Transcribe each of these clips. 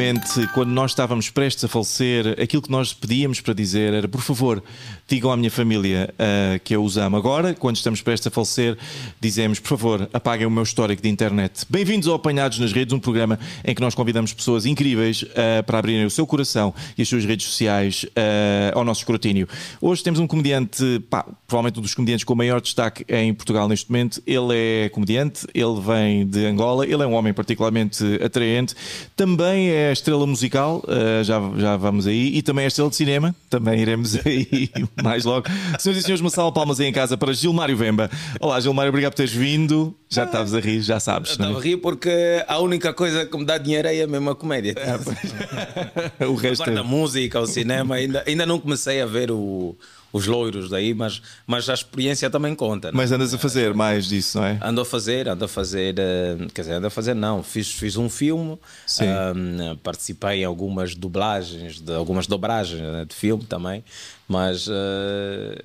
antigamente, quando nós estávamos prestes a falecer, aquilo que nós pedíamos para dizer era: por favor, digam à minha família uh, que eu os amo. Agora, quando estamos prestes a falecer, dizemos: por favor, apaguem o meu histórico de internet. Bem-vindos ao Apanhados nas Redes, um programa em que nós convidamos pessoas incríveis uh, para abrirem o seu coração e as suas redes sociais uh, ao nosso escrutínio. Hoje temos um comediante, pá, provavelmente um dos comediantes com o maior destaque em Portugal neste momento. Ele é comediante, ele vem de Angola, ele é um homem particularmente atraente. Também é estrela musical, uh, já, já vamos aí, e também é estrela de cinema, também iremos aí mais logo. Senhoras e senhores, uma salva palmas aí em casa para Gilmário Vemba. Olá, Gilmário, obrigado por teres vindo. Já estavas a rir, já sabes. Estava é? a rir porque a única coisa que me dá dinheiro é a mesma comédia. É, o resto Agora, é... música, o cinema, ainda, ainda não comecei a ver o os loiros daí, mas, mas a experiência também conta. É? Mas andas a fazer mais disso, não é? Ando a fazer, ando a fazer, eh, quer dizer, ando a fazer, não, fiz, fiz um filme, um, participei em algumas dublagens, de, algumas dobragens né, de filme também, mas uh,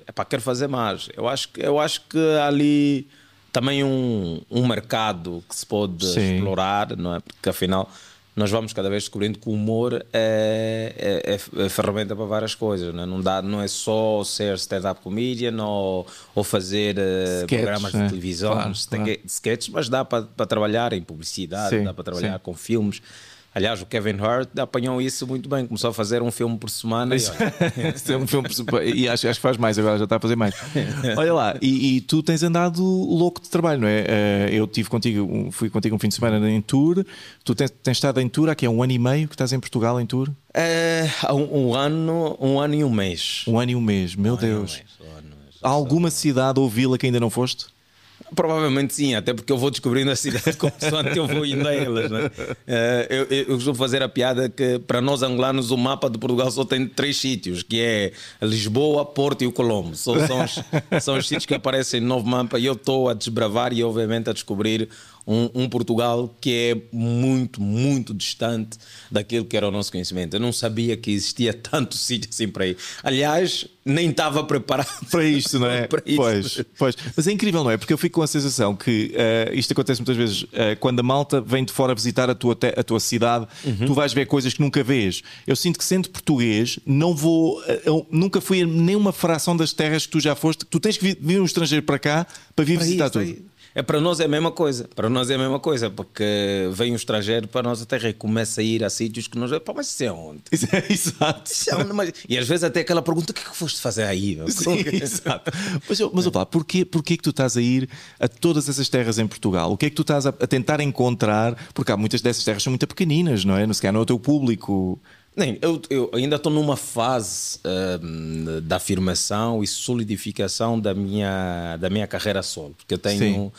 epá, quero fazer mais. Eu acho, eu acho que ali também um, um mercado que se pode Sim. explorar, não é? Porque afinal nós vamos cada vez descobrindo que o humor é, é, é, é ferramenta para várias coisas. Não é, não dá, não é só ser stand-up comedian ou, ou fazer uh, programas de televisão, claro, claro. sketches, mas dá para, para trabalhar em publicidade, sim, dá para trabalhar sim. com filmes. Aliás, o Kevin Hart apanhou isso muito bem, começou a fazer um filme por semana. E, um filme por, e acho, acho que faz mais, agora já está a fazer mais. Olha lá, e, e, tu tens andado louco de trabalho, não é? Eh, eu tive contigo, fui contigo um fim de semana em tour. Tu tens, tens estado em tour aqui há um ano e meio que estás em Portugal em tour? É, há um, um, ano, um ano e um mês. Um ano e um mês, meu um Deus. Um mês, um. Há alguma cidade ou vila que ainda não foste? Provavelmente sim, até porque eu vou descobrindo a cidade consoante eu vou indo a elas. Né? Uh, eu, eu, costumo fazer a piada que para nós angolanos o mapa de Portugal só tem três sítios, que é Lisboa, Porto e o Colombo. São, os, são os sítios que aparecem no novo mapa e eu estou a desbravar e obviamente a descobrir um, um, Portugal que é muito, muito distante daquilo que era o nosso conhecimento. Eu não sabia que existia tanto sítio assim para ir. Aliás, nem estava preparado para isto, não é? Pois, pois. Mas é incrível, não é? Porque eu fico com a sensação que uh, isto acontece muitas vezes uh, quando a malta vem de fora visitar a tua, a tua cidade, uhum. tu vais ver coisas que nunca vês. Eu sinto que, sendo português, não vou. Uh, nunca fui a nenhuma fração das terras que tu já foste. Tu tens que vir, um estrangeiro para cá para vir para visitar tudo. Aí é para nós é a mesma coisa. Para nós é a mesma coisa, porque vem um estrangeiro para a terra e começa a ir a sítios que nós. Pá, mas isso é onde? Isso é, exato. Isso é onde, mas... E às vezes até aquela pergunta: o que é que foste fazer aí? Sim, exato. Mas, mas opa, porquê, porquê que tu estás a ir a todas essas terras em Portugal? O que é que tu estás a, a tentar encontrar? Porque há muitas dessas terras são muito pequeninas, não é? Não se calhar não é o teu público. Nem, eu, eu ainda estou numa fase uh, da afirmação e solidificação da minha, da minha carreira solo, porque eu tenho, uh,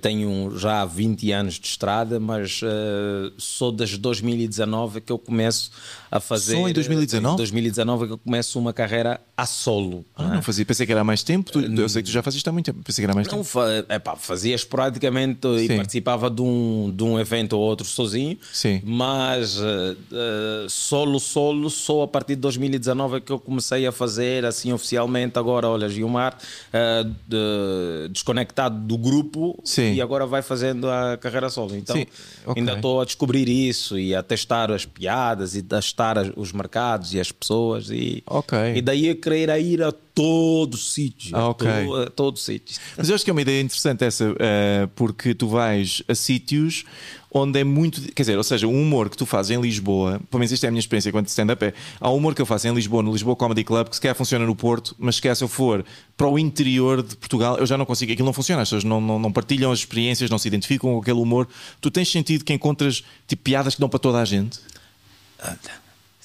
tenho já 20 anos de estrada, mas uh, sou desde 2019 que eu começo a fazer. Só em 2019? Em 2019 que eu começo uma carreira a solo. Ah, não, é? fazia, pensei que era mais tempo, tu, eu sei que tu já fazes há muito tempo, pensei que era mais não, tempo. Fa, epá, fazia esporadicamente Sim. e participava de um, de um evento ou outro sozinho, Sim. mas só solo, solo, só a partir de 2019 é que eu comecei a fazer assim oficialmente. Agora, olha, Gilmar, uh, de, desconectado do grupo Sim. e agora vai fazendo a carreira solo. Então, okay. ainda estou a descobrir isso e a testar as piadas e a testar os mercados e as pessoas. E, okay. e daí a querer a ir a todo sítio. Ah, okay. todo, a todo sítio. Mas eu acho que é uma ideia interessante essa, uh, porque tu vais a sítios onde é muito. Quer dizer, ou seja, o humor que tu fazes em Lisboa, pelo menos isto é a minha experiência enquanto stand-up, é. Há um humor que eu faço em Lisboa, no Lisboa Comedy Club, que se calhar funciona no Porto, mas se se eu for para o interior de Portugal, eu já não consigo. Aquilo não funciona, as pessoas não, não, não partilham as experiências, não se identificam com aquele humor. Tu tens sentido que encontras tipo, piadas que dão para toda a gente? Ah,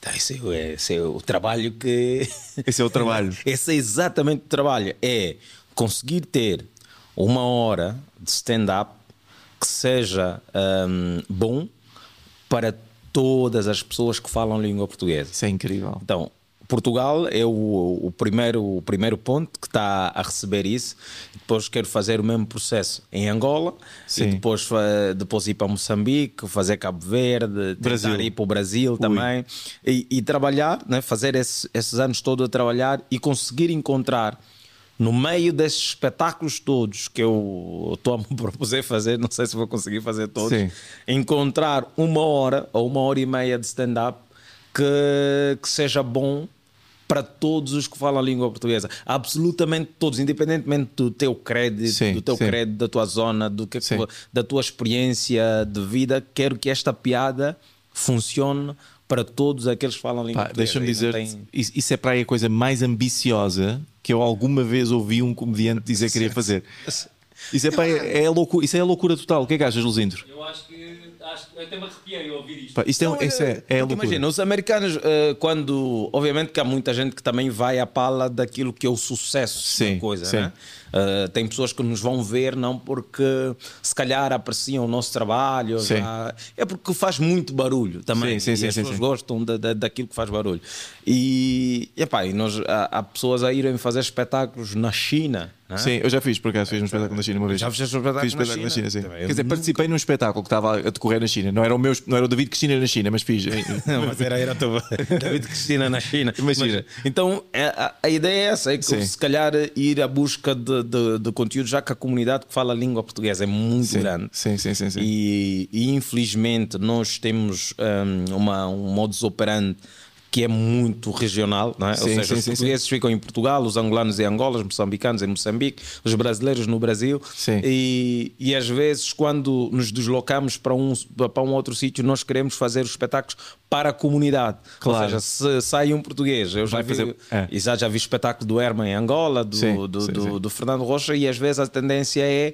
tá, esse, é, esse é o trabalho que. Esse é o trabalho. esse é exatamente o trabalho. É conseguir ter uma hora de stand-up que seja um, bom para todas as pessoas que falam língua portuguesa. Isso é incrível. Então, Portugal é o, o, primeiro, o primeiro ponto que está a receber isso. Depois quero fazer o mesmo processo em Angola Sim. e depois, depois ir para Moçambique, fazer Cabo Verde, Brasil. tentar ir para o Brasil Ui. também e, e, trabalhar, né? fazer esse, esses anos todos a trabalhar e conseguir encontrar no meio desses espetáculos todos que eu estou a me fazer, não sei se vou conseguir fazer todos, Sim. encontrar uma hora ou uma hora e meia de stand-up que, que seja bom para todos os que falam a língua portuguesa. Absolutamente todos, independentemente do teu crédito, sim, do teu sim. crédito, da tua zona, do que, da tua experiência de vida, quero que esta piada funcione para todos aqueles que falam a língua Pá, portuguesa. Deixa-me dizer, tem... isso é para aí a coisa mais ambiciosa que eu alguma vez ouvi um comediante dizer que queria fazer. Isso é, pá, é, é loucura, isso é a loucura total. O que é que achas, Luzindo? Eu acho que acho, eu até me arrepiei a ouvir isto. Pá, isto é, não, isso é, é Imagina, os americanos, uh, quando. Obviamente que há muita gente que também vai à pala daquilo que é o sucesso sim, da coisa, sim. Né? Uh, tem pessoas que nos vão ver não porque se calhar apreciam o nosso trabalho, já, é porque faz muito barulho também. Sim, sim, e as pessoas gostam da, da, daquilo que faz barulho. E, epá, e nós, há, há pessoas a irem fazer espetáculos na China Sim, eu já fiz, por acaso, fiz um espetáculo na China uma vez. Já fizeste um espetáculo, fiz um espetáculo na China? sim. Quer dizer, participei num espetáculo que estava a decorrer na China. Não era o, meu, não era o David Cristina na China, mas fiz. não, mas era, era o David Cristina na China. Imagina. Mas, então, é, a, a, ideia é essa, é que sim. se calhar ir à busca de, de, de, conteúdo, já que a comunidade que fala a língua portuguesa é muito sim. grande. Sim, sim, sim. sim. E, e infelizmente nós temos um, uma, um modus operandi que é muito regional, não é? Sim, Ou seja, sim, os portugueses sim. ficam em Portugal, os angolanos em Angola, os moçambicanos em Moçambique, os brasileiros no Brasil. E, e às vezes, quando nos deslocamos para um, para um outro sítio, nós queremos fazer os espetáculos para a comunidade. Claro. Ou seja, se sai um português, eu já vi, fazer... é. já, já vi espetáculo do Herman em Angola, do, do, do, do Fernando Rocha, e às vezes a tendência é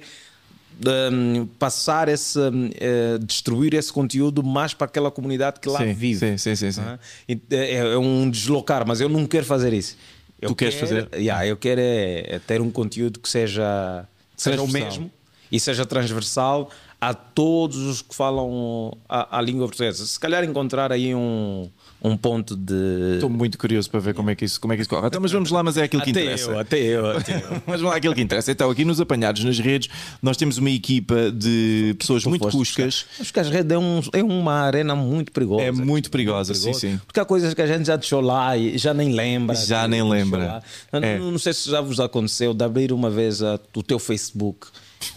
um, passar esse, uh, distribuir esse conteúdo mais para aquela comunidade que lá sim, vive. Sim, sim, sim. sim. Uh, é, é, um deslocar, mas eu não quero fazer isso. Eu tu queres fazer? Yeah, eu quero é, é, ter um conteúdo que seja, que seja o mesmo e seja transversal a todos os que falam a, a língua portuguesa. Se calhar encontrar aí um um ponto de. Estou muito curioso para ver como é que isso, como é que isso corre. Então, mas vamos lá, mas é aquilo que até interessa. Eu, até eu, até eu. mas vamos lá, aquilo que interessa. Então, aqui nos apanhados nas redes, nós temos uma equipa de pessoas muito cuscas. Acho que as redes é, um, é uma arena muito perigosa. É muito perigosa, muito sim, sim. Porque há coisas que a gente já deixou lá e já nem lembra. Já nem lembra. É. Não, não, sei se já vos aconteceu de abrir uma vez a, o teu Facebook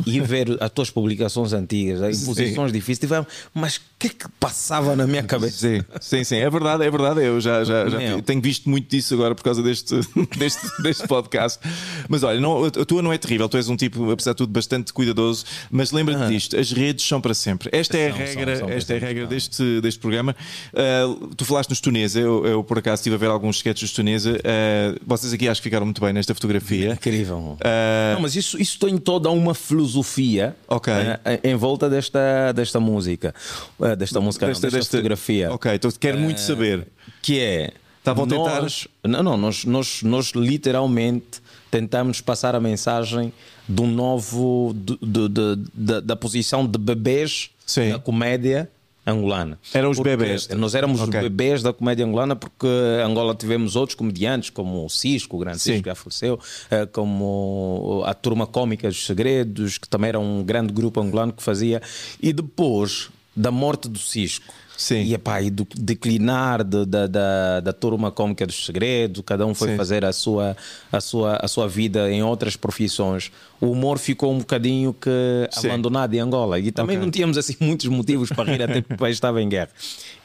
e ver as tuas publicações antigas, em posições difíceis, tive, mas o que é que passava na minha cabeça? Sim, sim, sim, é verdade, é verdade. Eu já, já, já tenho visto muito disso agora por causa deste, deste, deste podcast. Mas olha, não, a tua não é terrível, tu és um tipo, apesar de tudo, bastante cuidadoso, mas lembra-te ah. disto: as redes são para sempre. Esta é a regra, são, são esta é a regra deste, deste programa. Uh, tu falaste nos Tunesa, eu, eu, por acaso estive a ver alguns sketches de Tunesa. Uh, vocês aqui acho que ficaram muito bem nesta fotografia. Incrível. Uh, não, mas isso, isso tem toda uma filosofia okay. uh, em volta desta, desta música, uh, desta música, desta, não, desta, desta, fotografia. Ok, então quero uh, muito saber. Que é. Estavam a tentar. Não, não, nós, nós, nós literalmente tentamos passar a mensagem do novo. De, de, de, da posição de bebês Sim. da comédia angolana. Eram os porque bebês? Nós éramos okay. os bebês da comédia angolana porque Angola tivemos outros comediantes, como o Cisco, o grande Sim. Cisco que já faleceu, eh, como a Turma Cómica dos Segredos, que também era um grande grupo angolano que fazia. E depois da morte do Cisco, Sim. E, epá, e do declinar de, da, da, da turma cómica dos segredos, cada um foi Sim. fazer a sua, a, sua, a sua vida em outras profissões. O humor ficou um bocadinho que abandonado em Angola. E também okay. não tínhamos assim muitos motivos para rir, até porque o país estava em guerra.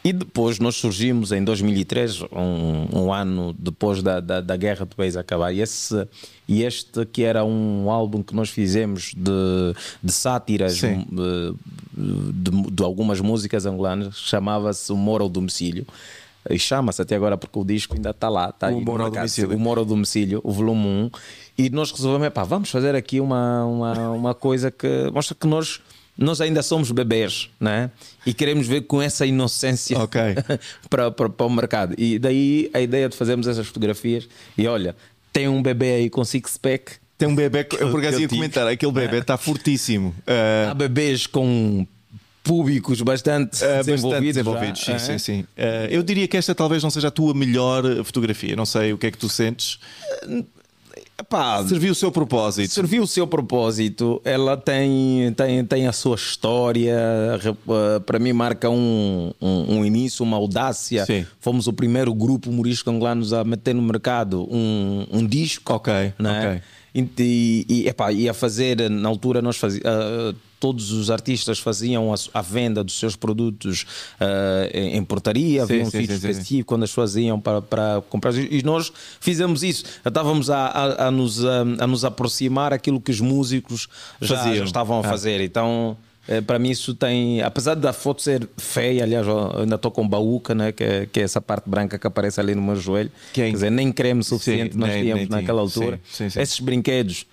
E depois nós surgimos em 2003, um, um ano depois da, da, da, guerra do país acabar. E, esse, e este que era um álbum que nós fizemos de, de sátiras de, de, de, algumas músicas angolanas, chamava-se O Moro ao Domicílio. E chama-se até agora porque o disco ainda está lá. Está o Moro ao Domicílio. O Moro ao Domicílio, o volume 1. E nós resolvemos, pá, vamos fazer aqui uma, uma, uma coisa que mostra que nós nós ainda somos bebês, né? E queremos ver com essa inocência okay. para, para, para o mercado. E daí a ideia de fazermos essas fotografias. E olha, tem um bebê aí com six-pack. Tem um bebê, eu por acaso ia comentar, aquele bebê está fortíssimo. Uh... Há bebês com públicos bastante uh, desenvolvidos. Bastante desenvolvidos sim, sim, sim. Uh, eu diria que esta talvez não seja a tua melhor fotografia. Não sei o que é que tu sentes. Epá, Serviu o seu propósito. serviu o seu propósito, ela tem, tem, tem a sua história, eh, para mim marca um, um, um início, uma audácia. Sim. Fomos o primeiro grupo humorístico angolanos a meter no mercado um, um disco. Ok, né? ok. E, e, epá, e a fazer, na altura, nós fazíamos. Todos os artistas faziam a, a venda dos seus produtos ah, em, em portaria, havia um sítio específico quando as pessoas iam para, para comprar. E nós fizemos isso. Estávamos a, a, a nos, a, nos aproximar aquilo que os músicos já, já estavam a Ah. fazer. Então. eh, Para mim, isso tem. Apesar da foto ser feia, aliás, eu ainda estou com baúca, né, que, é, que é essa parte branca que aparece ali no meu joelho. Quem? Quer dizer, nem creme suficiente Sim, nós nem- tínhamos nem tinha. naquela altura. Sim, sim, sim. Esses brinquedos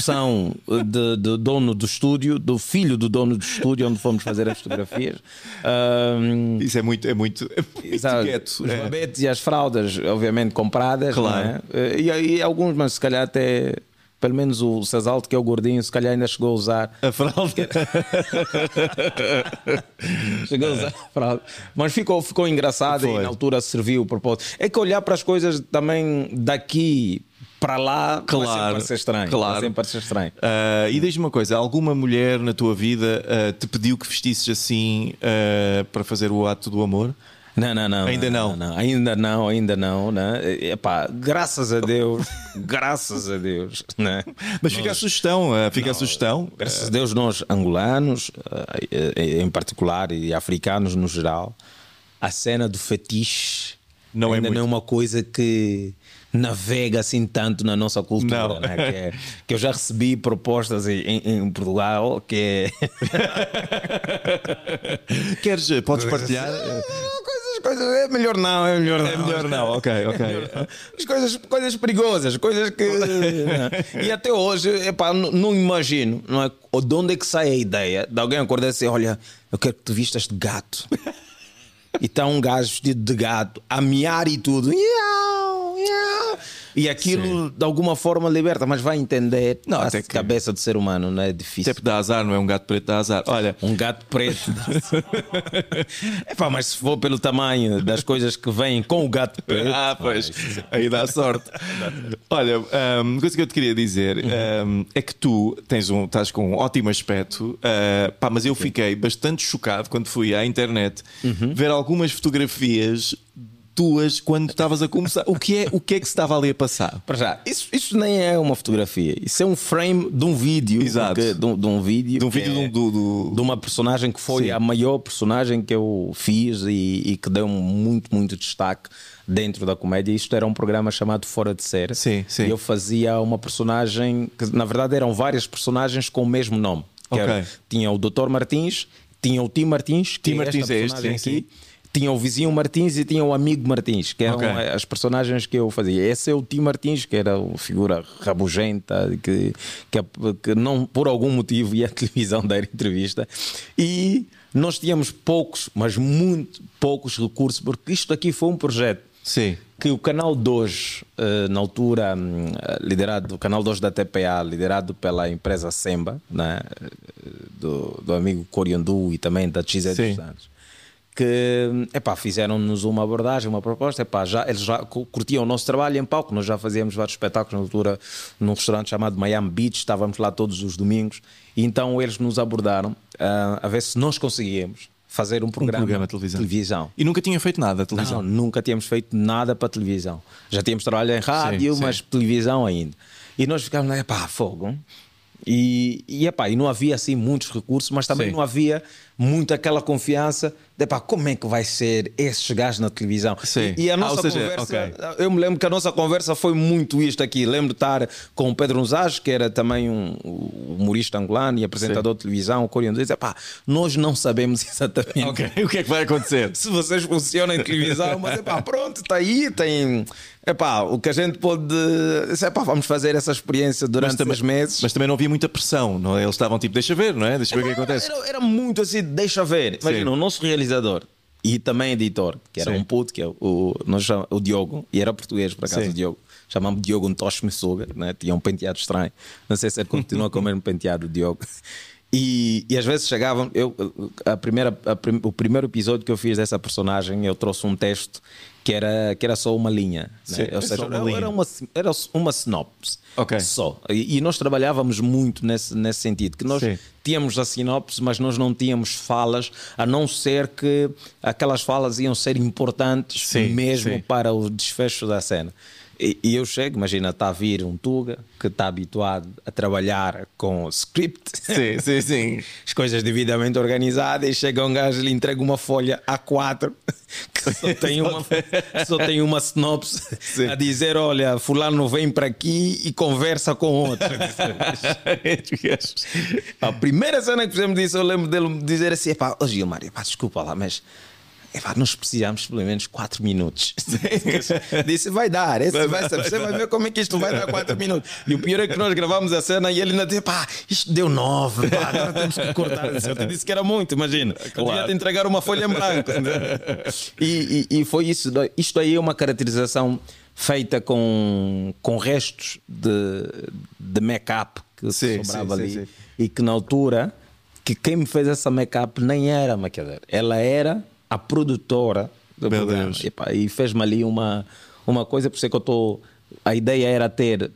são de, de dono do estúdio, do filho do dono do estúdio onde fomos fazer as fotografias. Ahm, Isso é muito, é muito, é muito. Os É. babetes e as fraldas, obviamente, compradas. Claro. é? Eh, E, aí alguns, mas se calhar até. Pelo menos o Cesalto, que é o gordinho, se calhar ainda chegou a usar. A fralda. Chegou a usar a fralda. Mas ficou, ficou engraçado Foi. e na altura serviu o propósito. É que olhar para as coisas também daqui para lá vai Claro, sempre parecer estranho. claro. Vai sempre parecer estranho. Ah, e diz-me uma coisa: alguma mulher na tua vida ah, te pediu que vestisses assim ah, para fazer o ato do amor? Não, não, não. Ainda não? Ainda não, ainda não. Né? Epá, graças a Deus, graças a Deus. Né? Mas fica a sugestão, fica a sugestão. Graças a Deus, nós angolanos, em particular, e africanos no geral, a cena do fetiche Não é ainda muito. não é uma coisa que navega assim tanto na nossa cultura. Né? Que, é- que eu já recebi propostas em, em- Portugal que é. Queres, ah, podes partilhar? coisas, coisas, é melhor não, é melhor não. É melhor não, ok, ok. As coisas, coisas perigosas, coisas que. né? e até hoje, epá, não, não imagino não é? de onde é que sai a ideia de alguém acordar e dizer: Olha, eu quero que tu vistas de gato. E está um gajo vestido de gato a miar e tudo. Iau, iau. E aquilo de alguma forma liberta, mas vai entender Não, a que- cabeça do ser humano, não é difícil. Sempre dá azar, não é um gato preto, dá azar. Olha, Um gato preto. Epá, mas se for pelo tamanho das coisas que vêm com o gato preto. Ah, pois, aí dá sorte. Olha, hum, uma coisa que eu te queria dizer hum, é que tu tens um, estás com um ótimo aspecto, ah, pá, mas eu fiquei bastante chocado quando fui à internet ver algumas fotografias tuas quando estavas a começar. O que é, o que é que se estava ali a passar? Para já, isso, isso nem é uma fotografia, isso é um frame de um vídeo. Exato. de, um- de um vídeo. De um vídeo é- do, do, do- de uma personagem que foi Sim. a maior personagem que eu fiz e, e que deu muito, muito destaque dentro da comédia. Isto era um programa chamado Fora de Série. Sim, sim. E eu fazia uma personagem que, na verdade, eram várias personagens com o mesmo nome. Que Ok. era- tinha o Dr. Martins, tinha o Tim Martins, que Tim Martins é este, sim, aqui. Tinha o vizinho Martins e tinha o amigo Martins, que eram Ok. as personagens que eu fazia. Esse é o Tim Martins, que era uma figura rabugenta, que, que, que não por algum motivo ia à televisão dar entrevista. E nós tínhamos poucos, mas muito poucos recursos, porque isto aqui foi um projeto Sim. que o canal 2, eh, na altura, hum, eh, liderado, o canal 2 da TPA, liderado pela empresa Semba, né, eh, do, do amigo Coriandu e também da XZ dos Santos, que epá, fizeram-nos uma abordagem, uma proposta. Epá, já, eles já cu- curtiam o nosso trabalho em palco, nós já fazíamos vários espetáculos na altura num restaurante chamado Miami Beach, estávamos lá todos os domingos, e então eles nos abordaram ah, a ver se nós conseguíamos fazer um programa, programa de televisão. televisão. E nunca tinha feito nada televisão. Não, nunca tínhamos feito nada para televisão. Já tínhamos trabalho em rádio, Sim, sim. mas televisão ainda. E nós ficávamos lá, pá, fogo. E, e, epá, e não havia assim muitos recursos, mas também Sim. não havia muito aquela confiança epá, como é que vai ser esses gajos na televisão. Sim. E, e a Ah, nossa ou seja, conversa, ok. eu me lembro que a nossa conversa foi muito isto aqui. Lembro de estar com o Pedro Nuzage, que era também um humorista angolano e apresentador de televisão, o coreano, dizer, pá, nós não sabemos exatamente Ok, o que é que vai acontecer? se vocês funcionam em televisão, mas epá, pronto, está aí, tem. Epá, o que a gente pode. Epá, vamos fazer essa experiência durante também, seis meses. mas também não havia muita pressão, não é? Eles estavam tipo, deixa ver, não é? Deixa ver o que acontece. Era, era muito assim, deixa ver. Imagina, Sim. o nosso realizador e também editor, que era Sim. um puto, que é o, nós chamamos- o Diogo, e era português por acaso, Sim. o Diogo. Chamamos Diogo um Tosh Missuga, né? tinha um penteado estranho. Não sei se ele continua com o mesmo penteado, o Diogo. E, e às vezes chegavam, eu, a primeira, a prim- o primeiro episódio que eu fiz dessa personagem, eu trouxe um texto que era, que era só uma linha. Sim, né? Ou seja, uma era, linha. uma, era uma sinopse. Ok. Só. E, e nós trabalhávamos muito nesse, nesse sentido, que nós Sim. tínhamos a sinopse, mas nós não tínhamos falas, a não ser que aquelas falas iam ser importantes Sim, mesmo para o desfecho da cena. E, e eu chego, imagina, está a vir um Tuga que está habituado a trabalhar com script, Sim, sim, sim. as coisas devidamente organizadas, e chega um gajo e lhe entrega uma folha A4 que só tem uma, só tem uma sinopse Sim. a dizer: olha, fulano vem para aqui e conversa com outro. A primeira cena que fizemos disso, eu lembro dele dizer assim: pá, oh Gilmar, epá, desculpa lá, mas. Epá, nós precisamos pelo menos 4 minutos. Disse, vai dar, esse vai, ser, você vai ver como é que isto vai dar 4 minutos. E o pior é que nós gravamos a cena e ele ainda disse, pá, isto deu 9, pá, agora temos que cortar. Eu te disse que era muito, imagina. Eu devia te entregar uma folha em branco. e, e, e foi isso. Isto aí é uma caracterização feita com, com restos de, de make-up que Sim, sobrava sim, ali. sim. E que na altura, que quem me fez essa make-up nem era maquiadora, ela era a produtora do Meu programa. Deus. E, pá, e fez-me ali uma, uma coisa, por isso é que eu estou. A ideia era ter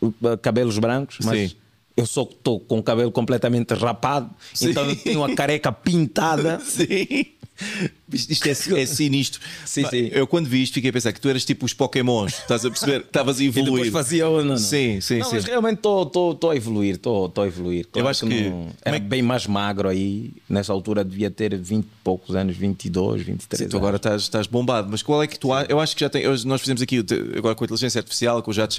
uh, cabelos brancos, mas. Sim. Eu só estou com o cabelo completamente rapado, então eu tenho a careca pintada. Sim. Isto é, é sinistro. Sim, sim. Eu quando vi isto fiquei a pensar que tu eras tipo os Pokémons, estás a perceber? Estavas a E evoluir. depois fazia ou não, não. Sim, sim, não, sim. Mas realmente estou a evoluir, estou a evoluir. Claro acho que- não- era bem mais magro aí, nessa altura devia ter 20 e poucos anos, 22, 23 Sim, tu anos. agora estás, estás bombado, mas qual é que tu achas? Eu acho que já tem. Nós fizemos aqui, agora com a inteligência artificial, com o chat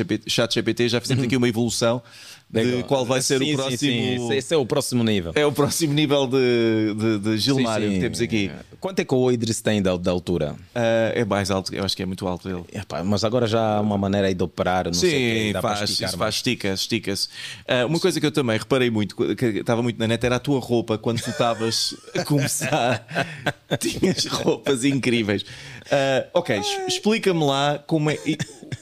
GPT, já fizemos aqui uma evolução de qual vai ser Sim, o sim, próximo. sim, esse- Esse é o próximo nível. É o próximo nível de, de, de Gilmário Sim, sim. que temos aqui. Quanto é que o Idris tem da, da altura? Ah, é mais alto, eu acho que é muito alto ele. Epá, mas agora já há uma maneira aí de operar, não sei o Sim, dá para faz, esticar isso faz, estica-se, estica-se. Ah, uma coisa que eu também reparei muito, que estava muito na net, era a tua roupa quando tu estavas a começar. Tinhas roupas incríveis. Ah, ok, explica-me lá como é.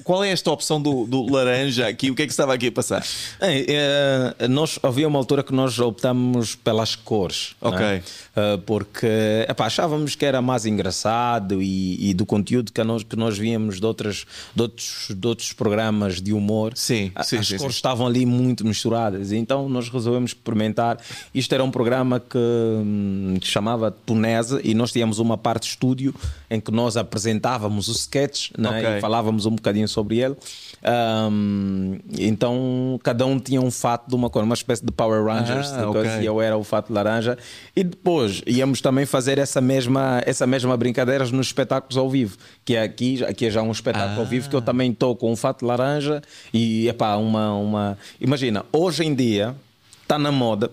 Qual é esta opção do, do laranja aqui? O que é que estava aqui a passar? É, é, nós, havia uma altura que nós optamos pelas cores. Ok. é? Ah, porque epá, achávamos que era mais engraçado e, e do conteúdo que nós, que nós víamos de, outras, de, outros, de outros programas de humor. Sim, a- sim, as sim, cores sim. estavam ali muito misturadas. Então nós resolvemos experimentar. Isto era um programa que hum, que chamava Tunesa e nós tínhamos uma parte estúdio em que nós apresentávamos os sketches né, Ok. e falávamos um bocadinho sobre ele. Ahm, então cada um tinha um fato de uma cor, uma espécie de Power Rangers, Ah, de coisa, ok. e eu era o fato laranja. E depois íamos também fazer essa mesma, essa mesma brincadeira nos espetáculos ao vivo, que é aqui, aqui é já um espetáculo ao vivo que eu também estou com um fato laranja e epá, uma, uma. Imagina, hoje em dia. Está na moda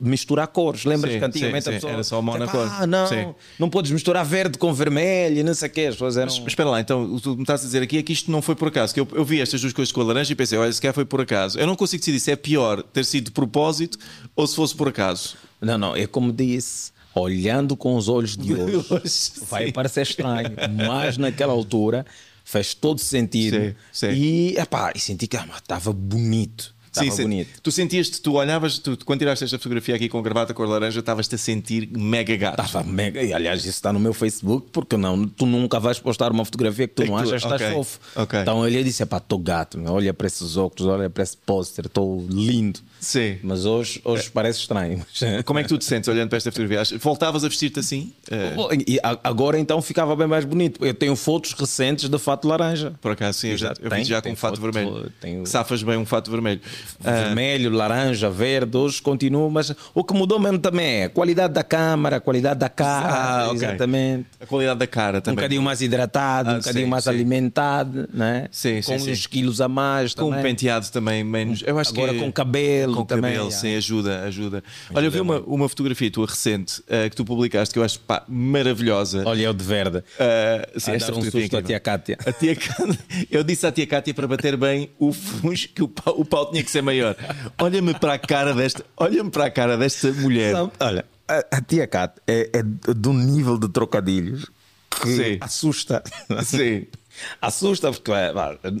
misturar cores. Lembras Sim, que antigamente sim, a sim. pessoa Era só monocor. dizia, Ah, não, Sim. não podes misturar verde com vermelho e não sei o quê. As pessoas eram. Mas espera lá, então o que tu me estás a dizer aqui é que isto não foi por acaso. Que eu, eu vi estas duas coisas com a laranja e pensei, olha, se calhar foi por acaso. Eu não consigo decidir se é pior ter sido de propósito ou se fosse por acaso. Não, não, é como disse, olhando com os olhos de hoje, vai parecer estranho, mas naquela altura fez todo sentido. Sim, sim. E, epá, e senti que estava bonito. Estava sim. bonito. Tu sentias-te, tu olhavas, tu, quando tiraste esta fotografia aqui com gravata cor laranja, estavas-te a sentir mega gato. Estava mega, e aliás, isso está no meu Facebook, porque não, tu nunca vais postar uma fotografia que tu É que não tu- achas que estás ok, fofo. ok. Então ele disse: pá, estou gato, olha para esses óculos, olha para esse póster, estou lindo. Sim. Mas hoje, hoje parece estranho. Como é que tu te sentes olhando para esta fotografia? Voltavas a vestir-te assim? Eh, Bom, E a- agora então ficava bem mais bonito. Eu tenho fotos recentes de fato laranja. por acaso, sim, eu, já, eu Tem, já com um fato foto, vermelho. tenho- Safas bem um fato vermelho. Ah, Vermelho, laranja, verde, hoje continua, mas o que mudou mesmo também é a qualidade da câmara, a qualidade da cara, Ah, ok. exatamente. a qualidade da cara Um também. bocadinho mais hidratado, Ah, um bocadinho sim, mais sim. alimentado, né? Sim, com uns quilos a mais Com um também. penteado também menos. Eu acho Agora que com cabelo com também, cabelo, já. sim, ajuda, ajuda. Olha, eu vi uma, uma fotografia tua recente eh, que tu publicaste que eu acho pá, maravilhosa. Olha, é o de verde. Ah, sim, esta um é susto à tia Cátia. A tia Cátia- eu disse à tia Cátia para bater bem o funcho que o pau, o pau tinha que ser maior. Olha-me para a cara desta, olha-me para a cara desta mulher. Sabe, Olha, a, a tia Cátia é, é de um nível de trocadilhos que Sim. assusta. Sim. Assusta, porque é,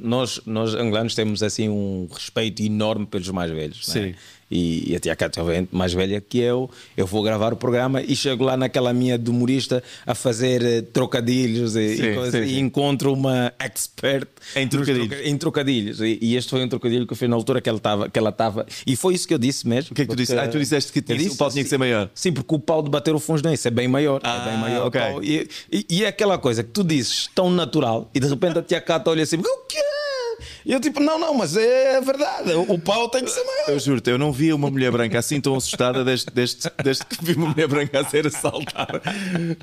nós, nós angolanos temos assim um respeito enorme pelos mais velhos. é? E, e a tia Cátia, obviamente, mais velha que eu, eu vou gravar o programa e chego lá naquela minha de humorista a fazer eh, trocadilhos e, Sim, e, coisas, sim, e sim. encontro uma expert Em trocadilhos. troca- em trocadilhos. E, e este foi um trocadilho que eu fiz na altura que ela estava. Que ela e foi isso que eu disse mesmo. O que é que tu disse? Ah, tu disseste que tinha- o pau tinha que ser maior. Sim, porque o pau de bater o fundo não é isso, é bem maior. Ah, é bem maior. ok. o pau. E, e, e é aquela coisa que tu dizes tão natural e de repente a tia Cata olha assim: o quê? E eu tipo, não, não, mas é verdade, o, pau tem que ser maior. Eu juro-te, eu não vi uma mulher branca assim tão assustada desde, desde, desde que vi uma mulher branca a ser assaltada.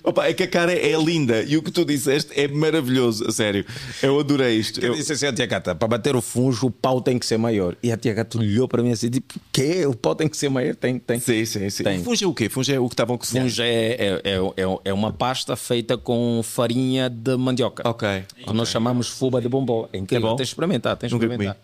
Opa, é que a cara é linda e o que tu disseste é maravilhoso, a sério. Eu adorei isto. Eu Eu- disse assim à tia Cata: para bater o fungo, o pau tem que ser maior. E a tia Cata olhou para mim assim: tipo, quê? O pau tem que ser maior? Tem, tem. Sim, sim, sim. Tem. Funge é o quê? Funge é o que estavam a cozinhar. Fungo é, é, é, é, é uma pasta feita com farinha de mandioca. Ok. Que nós chamamos fuba de bombom. É incrível. É bom? Tens de experimentar, tens de experimentar.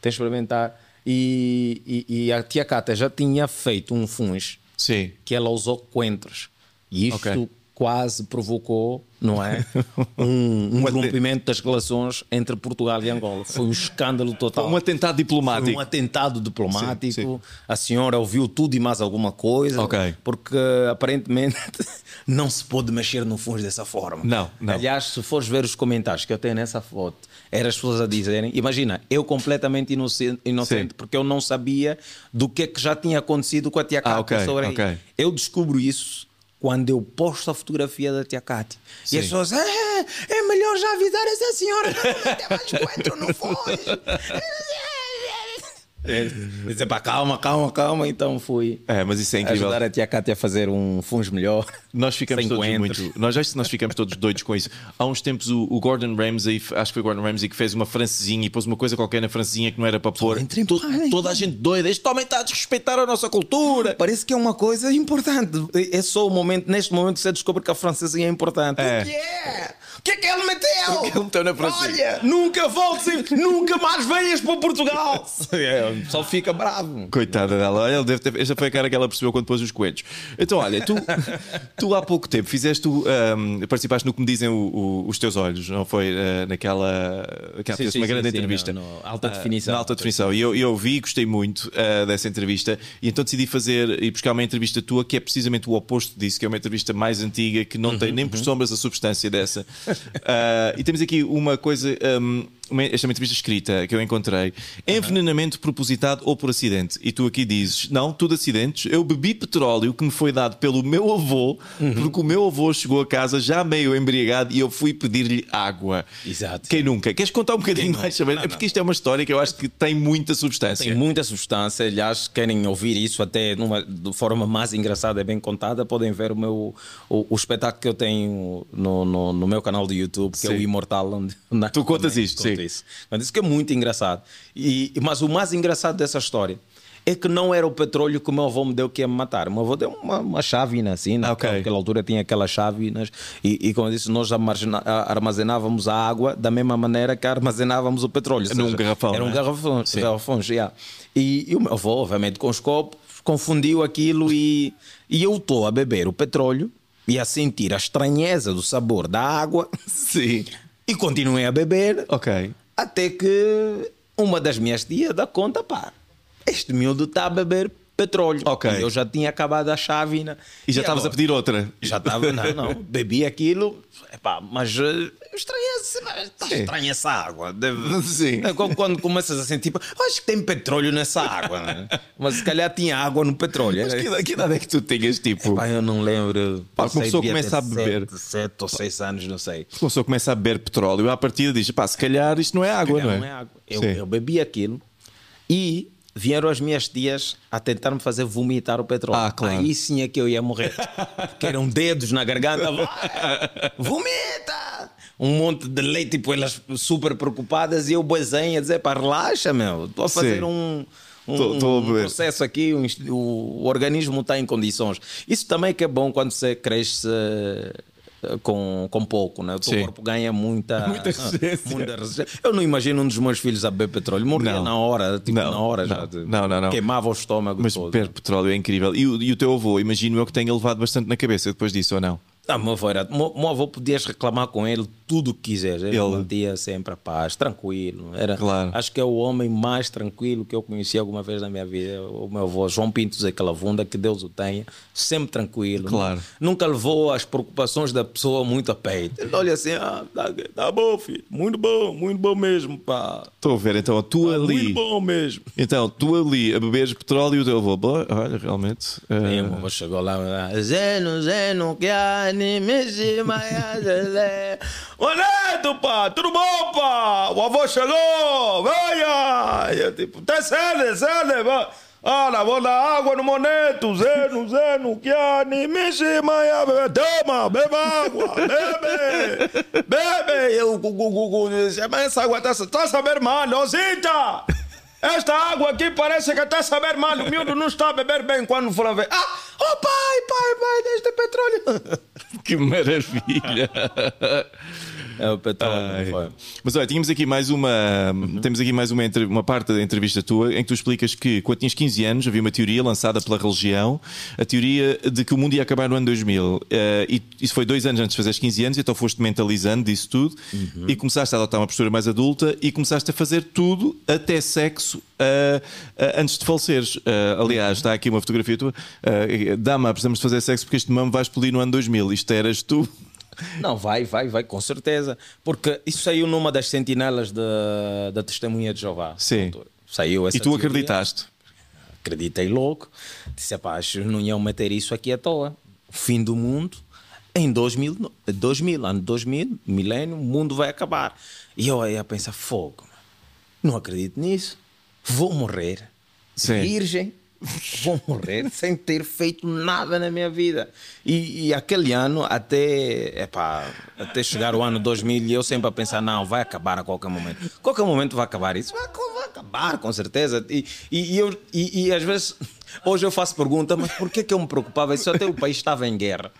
Tens de experimentar. E, e, e a tia Cata já tinha feito um funge Sim. que ela usou coentros. E isto Ok. Quase provocou, não é? Um, um rompimento das relações entre Portugal e Angola. Foi um escândalo total. Um atentado diplomático. Foi um atentado diplomático. Sim, sim. A senhora ouviu tudo e mais alguma coisa. Ok. Porque aparentemente não se pode mexer no fundo dessa forma. Não, não. Aliás, se fores ver os comentários que eu tenho nessa foto, eram as pessoas a dizerem: Imagina, eu completamente inocente, inocente porque eu não sabia do que é que já tinha acontecido com a tia Cátia Ah, ok, sobre ok. Eu descubro isso. Quando eu posto a fotografia da tia Cátia. E as pessoas, é, é melhor já avisar essa senhora não mete mais coentro no fundo. Dizer, pá, calma, calma, calma. Então fui É, mas isso é incrível. ajudar a tia Cátia a fazer um fungo melhor. Nós ficamos todos muito. Nós acho que nós ficamos todos doidos com isso. Há uns tempos o, o Gordon Ramsay, acho que foi o Gordon Ramsay que fez uma francesinha e pôs uma coisa qualquer na francesinha que não era para pôr. entre To- toda a gente doida. Este homem está a desrespeitar a nossa cultura. Parece que é uma coisa importante. É só o momento, neste momento que você descobre que a francesinha é importante. É. O que é? O que é que ele meteu? O que ele meteu na francesinha? Olha, nunca voltes, nunca mais venhas para Portugal. É, só fica bravo. Coitada dela, olha, ele deve ter, esta foi a cara que ela percebeu quando pôs os coelhos. Então, olha, tu, tu há pouco tempo fizeste, ahm, participaste no que me dizem o- o- os teus olhos, não foi? Ah, naquela. aquela Sim, sim, uma grande sim, entrevista. no- no alta Ah, definição. na alta definição. E eu, eu vi e gostei muito ah, dessa entrevista, e então decidi fazer e buscar uma entrevista tua que é precisamente o oposto disso, que é uma entrevista mais antiga, que não Uhum, tem nem por sombras a substância dessa. Ah, e temos aqui uma coisa. ahm, uma, esta é uma entrevista escrita que eu encontrei. Envenenamento propositado ou por acidente. E tu aqui dizes: Não, tudo acidentes. Eu bebi petróleo que me foi dado pelo meu avô, Uhum. porque o meu avô chegou a casa já meio embriagado e eu fui pedir-lhe água. Exato. Quem nunca? Queres contar um bocadinho mais sobre É porque isto é uma história que eu acho que tem muita substância. Tem muita substância, aliás, querem ouvir isso até numa, de forma mais engraçada e bem contada, podem ver o meu o, o espetáculo que eu tenho no, no, no meu canal do YouTube, que é Sim. o Imortal, onde, Tu contas isto, conto. Isso. Conto isso que é muito engraçado. E, mas o mais engraçado dessa história é que não era o petróleo que o meu avô me deu que ia me matar. O meu avô deu uma, uma chávena assim, Ah, ok. naquela altura tinha aquelas chávenas e, e como eu disse, nós armazenávamos a água da mesma maneira que armazenávamos o petróleo. Num seja, garrafão, Era um não é? garrafão, garrafões, yeah. e, e o meu avô, obviamente, com os copos, confundiu aquilo e, e eu estou a beber o petróleo e a sentir a estranheza do sabor da água Sim. E continuei a beber Ok. até que uma das minhas tias dá conta, pá, este miúdo está a beber petróleo. Ok. Eu já tinha acabado a chávena. E já estavas a pedir outra. Já estava, não, não, bebi aquilo, epá, mas eh, estranha, está estranha essa água. Deve- Sim. É quando, começas a sentir, tipo, acho que tem petróleo nessa água, né? mas se calhar tinha água no petróleo. Mas que, que idade é que tu tinhas, tipo? Pá, eu não lembro. Pá, Não uma sei, pessoa começa a beber. Sete, ou seis anos, não sei. Uma pessoa começa a beber petróleo, à partida diz: pá, se calhar isto não é água, não é? Não é água. Eu, eu bebi aquilo e vieram as minhas tias a tentar me fazer vomitar o petróleo. Ah, claro. Aí sim é que eu ia morrer. Porque eram dedos na garganta. Vai, vomita! Um monte de leite, tipo, elas super preocupadas e eu boizinho a dizer, pá, relaxa, meu. Estou a fazer Sim. um... Um, Tô- tô um processo aqui, um o, o organismo está em condições. Isso também que é bom quando você cresce com, com pouco, né? o teu Sim. corpo ganha muita, Muita resistência. muita resistência. Eu não imagino um dos meus filhos a beber petróleo. Morria Não. na hora, tipo, Não, na hora já. não, de- não, não. Queimava o estômago Mas todo. beber petróleo é incrível. E o, e o teu avô, imagino eu que tenha levado bastante na cabeça depois disso, ou não? Ah, meu avô, era, meu, meu avô podias reclamar com ele tudo o que quiseres. Ele, Ele- mantia sempre a paz, tranquilo. Era, Claro. Acho que é o homem mais tranquilo que eu conheci alguma vez na minha vida. O meu avô, João Pinto Zé Calavunda, que Deus o tenha, sempre tranquilo. Claro. Nunca levou as preocupações da pessoa muito a peito. Ele olha assim, ah, tá, tá bom, filho, muito bom, muito bom mesmo, pá. Estou a ver, então, tu ali. Muito bom mesmo. Então, tu ali a beberes petróleo e o teu avô, "Boa, olha, realmente. eh, Aí o avô chegou lá, Zeno, Zeno, que anime Neto, pá, tudo bom, pá? O avô chegou, venha! Eu tipo, tá sede, sede, vá. Olha, vou dar água no moneto, Zeno, Zeno, que anime. Toma, beba água, bebe, bebe. Eu, gu, gu, gu, mas essa água tá, tá sabendo mal, ô Zita! Esta água aqui parece que está a saber mal. O miúdo não está a beber bem quando for a ver. Ah, oh pai, pai, pai, deste petróleo. Que maravilha! É o petróleo? Mas olha, tínhamos aqui mais uma temos aqui mais uma, uma parte da entrevista tua em que tu explicas que quando tinhas 15 anos havia uma teoria lançada pela religião, a teoria de que o mundo ia acabar no ano 2000. Eh, e isso foi dois anos antes de fazeres 15 anos, então foste mentalizando disso tudo e começaste a adotar uma postura mais adulta e começaste a fazer tudo, até sexo, eh, eh, antes de faleceres. Aliás, está aqui uma fotografia tua. Eh, Dama, precisamos de fazer sexo porque este mamo vai explodir no ano 2000. Isto eras tu. Não, vai, vai, vai, com certeza. Porque isso saiu numa das sentinelas da, da Testemunha de Jeová. Sim. Saiu essa E tu teoria. acreditaste. Acreditei louco. Disse, pá, não iam meter isso aqui à toa. O fim do mundo em 2000, no- 2000 ano 2000, milénio, o mundo vai acabar. E eu aí a pensar, fogo, não acredito nisso. Vou morrer Sim. virgem. Vou morrer sem ter feito nada na minha vida. E, e aquele ano, até, epá, até chegar o ano 2000, e eu sempre a pensar: não, vai acabar a qualquer momento. Qualquer momento vai acabar isso. Vai, vai acabar, com certeza. E, e, e eu, e, e às vezes, hoje eu faço pergunta: mas por que, que eu me preocupava? Isso até o país estava em guerra.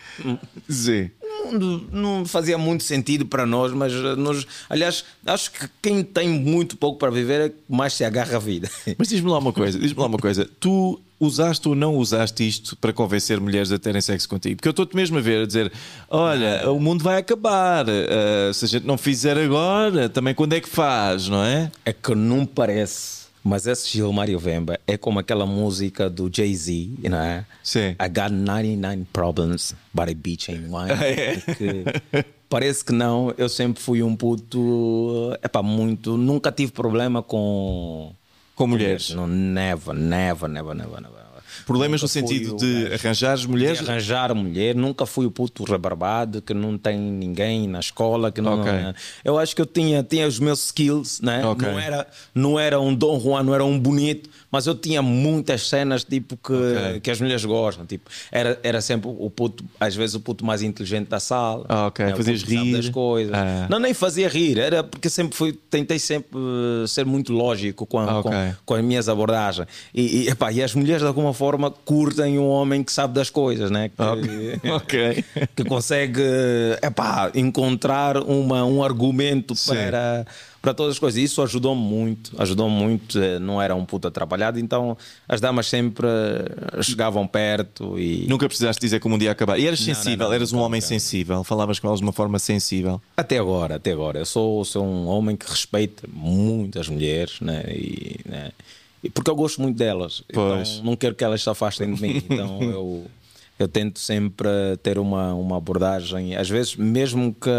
Sim. Não, não fazia muito sentido para nós, mas eh, nós, aliás, acho que quem tem muito pouco para viver é que mais se agarra à vida. Mas diz-me lá uma coisa, diz-me lá uma coisa. Tu usaste ou não usaste isto para convencer mulheres a terem sexo contigo? Porque eu estou-te mesmo a ver, a dizer: olha, o mundo vai acabar. eh, se a gente não fizer agora, também quando é que faz, não é? É que não parece. Mas esse Gilmário Vemba é como aquela música do Jay-Z, não é? Sim. I got 99 problems, but a bitch ain't one. É. Que parece que não. Eu sempre fui um puto. Epá, muito. Nunca tive problema com. Com mulheres. Não, never, never, never, never, never. Problemas no sentido de gajo arranjares mulheres. de arranjar mulher, nunca fui o puto rebarbado que não tem ninguém na escola, que não. Ok. Eu acho que eu tinha, tinha os meus skills, né? Ok. Não era, não era um Dom Juan, não era um bonito, mas eu tinha muitas cenas tipo que, Ok. que as mulheres gostam, tipo, era, era sempre o puto, às vezes o puto mais inteligente da sala. Ah, ok. né? Fazias rir. das coisas. Ah. Não nem fazia rir, era porque sempre fui, tentei sempre eh, ser muito lógico com, a- Ah, com, com as minhas abordagens. E, e, epá, e as mulheres de alguma forma curtem um homem que sabe das coisas, né? Que, Ok. que consegue epá, encontrar uma, um argumento Sim. para, para todas as coisas. Isso ajudou-me muito, ajudou-me muito. eh, Não era um puto atrapalhado, então as damas sempre eh, chegavam perto e Nunca precisaste dizer que o mundo ia acabar. E eras Não, sensível, não, não, eras um homem sensível, falavas com elas de uma forma sensível. até agora, até agora. Eu sou, sou um homem que respeita muito as mulheres, né? E, né? E porque eu gosto muito delas. Pois. Então não quero que elas se afastem de mim. Então eu, eu tento sempre ter uma, uma abordagem, às vezes, mesmo que.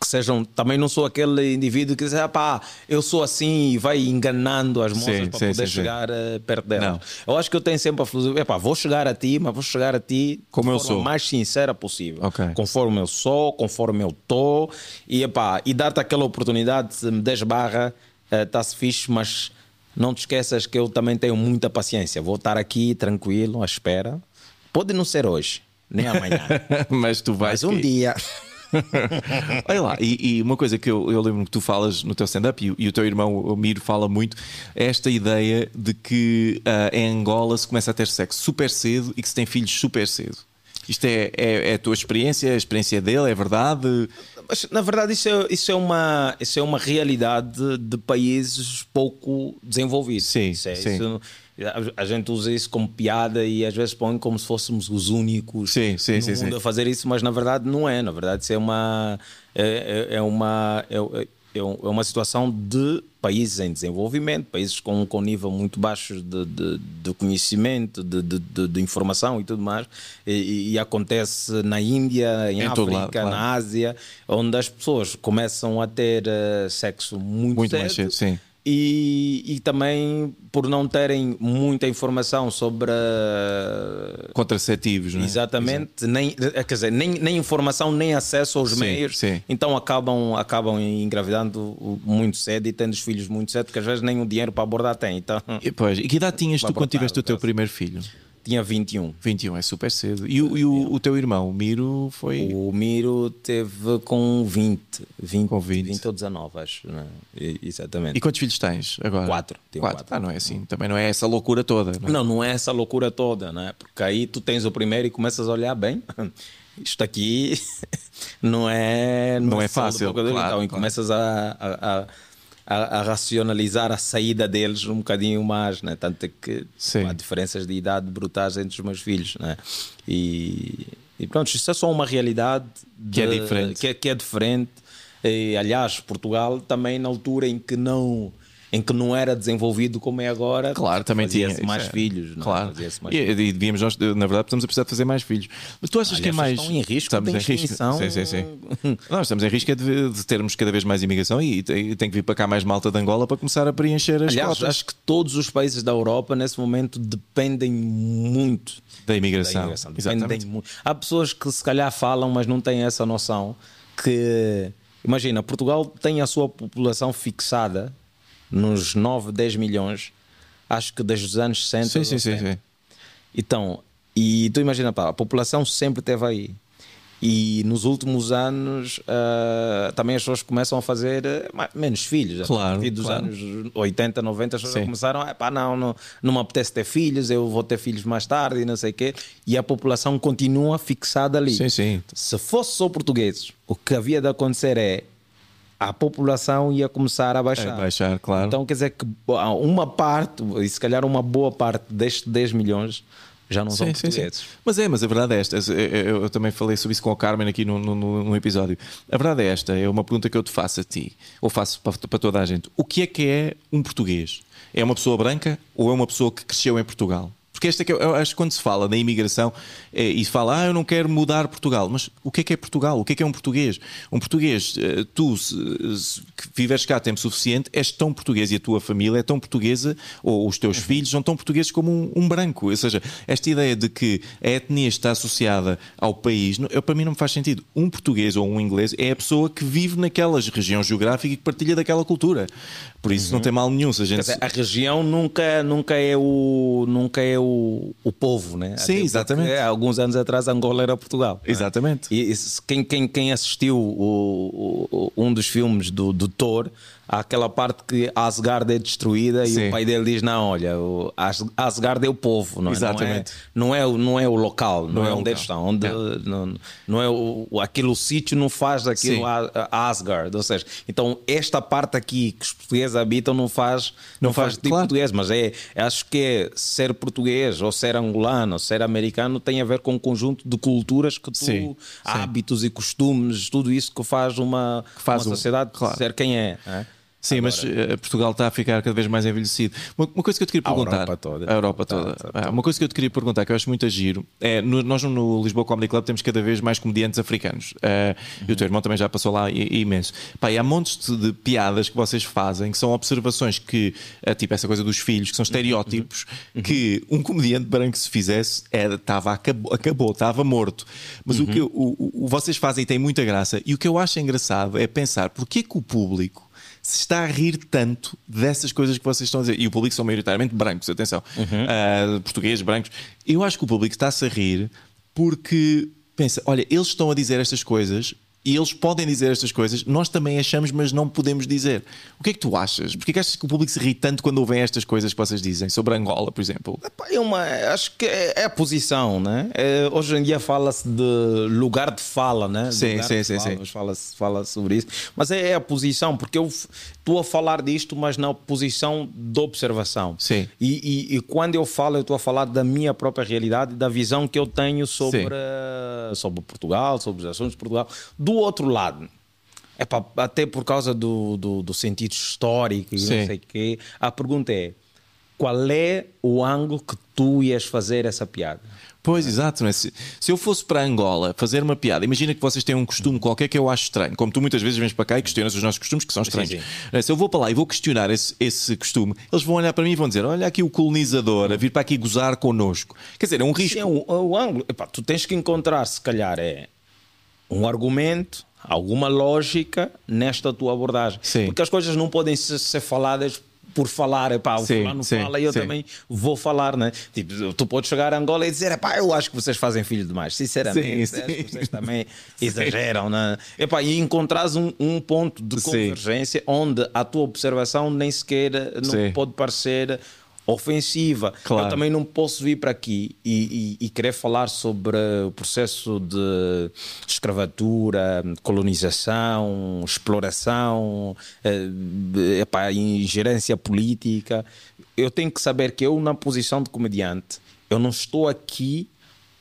que sejam, também não sou aquele indivíduo que diz, ah pá, eu sou assim e vai enganando as moças Sim, para sim, poder sim, chegar eh, perto delas. Não. Eu acho que eu tenho sempre a filosofia, epá, vou chegar a ti, mas vou chegar a ti Como eu sou. mais sincera possível. Ok. Conforme eu sou, conforme eu estou, e, epá, e dar-te aquela oportunidade, se me des barra, está-se fixe, mas não te esqueças que eu também tenho muita paciência. Vou estar aqui tranquilo, à espera. Pode não ser hoje, nem amanhã, Mas tu vais. mas um que- dia. Olha lá, e, e uma coisa que eu, eu lembro que tu falas no teu stand-up e, o- e o teu irmão o Miro fala muito, é esta ideia de que ah, em Angola se começa a ter sexo super cedo e que se tem filhos super cedo. Isto é, é, é a tua experiência, é a experiência dele, é verdade? Mas, na verdade, isso é, isso, é uma, isso é uma realidade de países pouco desenvolvidos. Sim, isso é, sim. isso- A, gente usa isso como piada e às vezes põe como se fôssemos os únicos Sim, sim, no sim, mundo a fazer isso, mas na verdade não é. Na verdade, isso é uma. É, é- é uma. É, é é uma situação de países em desenvolvimento, países com, com nível muito baixo de, de, de conhecimento, de, de, de- informação e tudo mais, e, e acontece na Índia, em, Em África, lado, claro. na Ásia, onde as pessoas começam a ter eh, sexo muito, Muito mais cedo, sim. E, e também por não terem muita informação sobre a- Contraceptivos, não é? Exatamente, nem, eh, quer dizer, nem, nem informação, nem acesso aos Sim, meios. sim. Então acabam, acabam engravidando muito cedo e tendo os filhos muito cedo, porque às vezes nem o dinheiro para abordar tem. Então E, pois, e que idade tinhas tu quando tiveste o teu primeiro filho? Tinha 21. 21, é super cedo. E, o- e o, o teu irmão, o Miro, foi. O Miro teve com 20, 20, Com 20. 20 ou 19, acho. Né? E- Exatamente. E quantos filhos tens agora? Quatro, tenho quatro. Ah, não é assim. Também não é essa loucura toda. Não é? Não, não é essa loucura toda, né? Porque aí tu tens o primeiro e começas a olhar bem. Isto aqui não é Não é só do fácil, claro, então, e claro. começas a, a, a- a- a racionalizar a saída deles um bocadinho mais, né? Tanto é que Sim. há diferenças de idade brutais entre os meus filhos, né? E, e pronto, isso é só uma realidade Que é de- diferente. que é- que é diferente. E, aliás, Portugal também na altura em que não em que não era desenvolvido como é agora, Claro, também tinha. mais é- filhos. não é? Claro. Mais E, e devíamos nós, na verdade, estamos a precisar de fazer mais filhos. Mas tu achas que é mais. estão em risco estamos em risco. Sim, sim, sim. Nós estamos em risco é de, de termos cada vez mais imigração e tem, tem que vir para cá mais malta de Angola para começar a preencher as Aliás, cotas acho que todos os países da Europa nesse momento dependem muito da da imigração. imigração. Exatamente. Dependem muito. Há pessoas que se calhar falam, mas não têm essa noção que imagina, Portugal tem a sua população fixada nos 9, 10 milhões, acho que desde os anos 60. Sim, sim, sim, 70. sim. Então, e tu imagina, pá, a população sempre esteve aí. E nos últimos anos ah, também as pessoas começam a fazer ma- menos filhos. Claro, A partir dos claro. anos 80, 90, as pessoas Sim. começaram a pá, não, não, não me apetece ter filhos, eu vou ter filhos mais tarde e não sei o quê. E a população continua fixada ali. Sim, sim. Se fosse só portugueses, o que havia de acontecer é a população ia começar a baixar. É baixar, claro. Então quer dizer que há uma parte, e se calhar uma boa parte destes 10 milhões já não são Sim, sim, sim. portugueses. Mas é, mas a verdade é esta. Eu, eu- eu também falei sobre isso com o Carmen aqui no, no- no episódio. A verdade é esta. É uma pergunta que eu te faço a ti, ou faço para, para toda a gente. O que é que é um português? É uma pessoa branca ou é uma pessoa que cresceu em Portugal? Porque esta é que eu, eu acho que quando se fala da imigração é, e se fala, ah, eu não quero mudar Portugal, mas o que é que é Portugal? O que é que é um português? Um português, eh, tu se, se- viveres cá tempo suficiente, és tão português e a tua família é tão portuguesa, ou os teus filhos são tão portugueses como um, um branco. Ou seja, esta ideia de que a etnia está associada ao país, eu, para mim não me faz sentido. Um português ou um inglês é a pessoa que vive naquela região geográfica e que partilha daquela cultura. Por isso não tem mal nenhum. Se a gente... Dizer, a região nunca, nunca é, o, nunca é o, o povo, né? Sim, Até exatamente. Há alguns anos atrás Angola era Portugal. né? Exatamente. E, e se- quem, quem, quem assistiu o, o- um dos filmes do, do Thor, há aquela parte que Asgard é destruída Sim. e o pai dele diz: Não, olha, Asgard é o povo, não é? Exatamente. Não é, não é, o- não é o local, não, Não é é, onde eles estão. Onde, não, não é o, aquilo, sítio não faz aquilo Sim. a, a Asgard. Ou seja, então esta parte aqui que os portugueses habitam não faz, Não não faz, faz- tipo claro. português, mas é, acho que é ser português ou ser angolano ou ser americano tem a ver com um conjunto de culturas que tu, Sim, sim. hábitos e costumes, tudo isso que faz uma, Que faz uma um- sociedade claro. ser quem é. É? Sim, mas eh, Portugal está a ficar cada vez mais envelhecido. Uma, uma coisa que eu te queria A perguntar. Europa toda. A Europa Tá, toda. tá, Ah, Uma coisa que eu te queria perguntar, que eu acho muito a giro, é no- nós no Lisboa Comedy Club temos cada vez mais comediantes africanos. Ah, E o teu irmão também já passou lá imenso. Pá, e há montes de, de piadas que vocês fazem que são observações que, ah, tipo essa coisa dos filhos, que são estereótipos, que um comediante branco se fizesse era, estava, acabou, acabou, estava morto. Mas o que o, o- vocês fazem e tem muita graça. E o que eu acho engraçado é pensar porque que o público se está a rir tanto dessas coisas que vocês estão a dizer. E o público são maioritariamente brancos, atenção. Ah, portugueses, brancos. Eu acho que o público está-se a rir porque pensa: olha, eles estão a dizer estas coisas. E eles podem dizer estas coisas, nós também achamos, mas não podemos dizer. O que é que tu achas? Porquê que achas que o público se ri tanto quando ouvem estas coisas que vocês dizem sobre Angola, por exemplo? É uma, acho que é, é a posição, né? É, hoje em dia fala-se de lugar de fala, né? Sim, sim, sim, fala, sim. Fala, fala sobre isso, mas é, é, a posição, porque eu estou a falar disto, mas na posição de observação. Sim. E, e, e quando eu falo, eu estou a falar da minha própria realidade, da visão que eu tenho sobre, sobre Portugal, sobre os assuntos de Portugal. Do outro lado, é pá, até por causa do, do, do sentido histórico e não sei o quê, a pergunta é: qual é o ângulo que tu ias fazer essa piada? Pois, exato. É? Se, se, eu fosse para Angola fazer uma piada, imagina que vocês têm um costume qualquer que eu acho estranho, como tu muitas vezes vens para cá e questionas os nossos costumes que são estranhos. Sim, sim. É, se eu vou para lá e vou questionar esse, esse costume, eles vão olhar para mim e vão dizer: Olha aqui o colonizador a vir para aqui gozar connosco. Quer dizer, é um risco. Sim, é o, o ângulo. Epá, tu tens que encontrar, se calhar, é um argumento, alguma lógica nesta tua abordagem. Sim. Porque as coisas não podem ser, ser faladas por falar, epá, o sim, fulano sim, fala e eu sim. também vou falar, né? Tipo, tu podes chegar a Angola e dizer, epá, eu acho que vocês fazem filho demais, sinceramente, sim, sim. vocês também exageram, né? Epá, e encontrares um, um ponto de convergência onde a tua observação nem sequer não pode parecer ofensiva. Claro. Eu também não posso vir para aqui e, e, e, querer falar sobre o processo de escravatura, colonização, exploração, eh, epá, ingerência política. Eu tenho que saber que eu, na posição de comediante, eu não estou aqui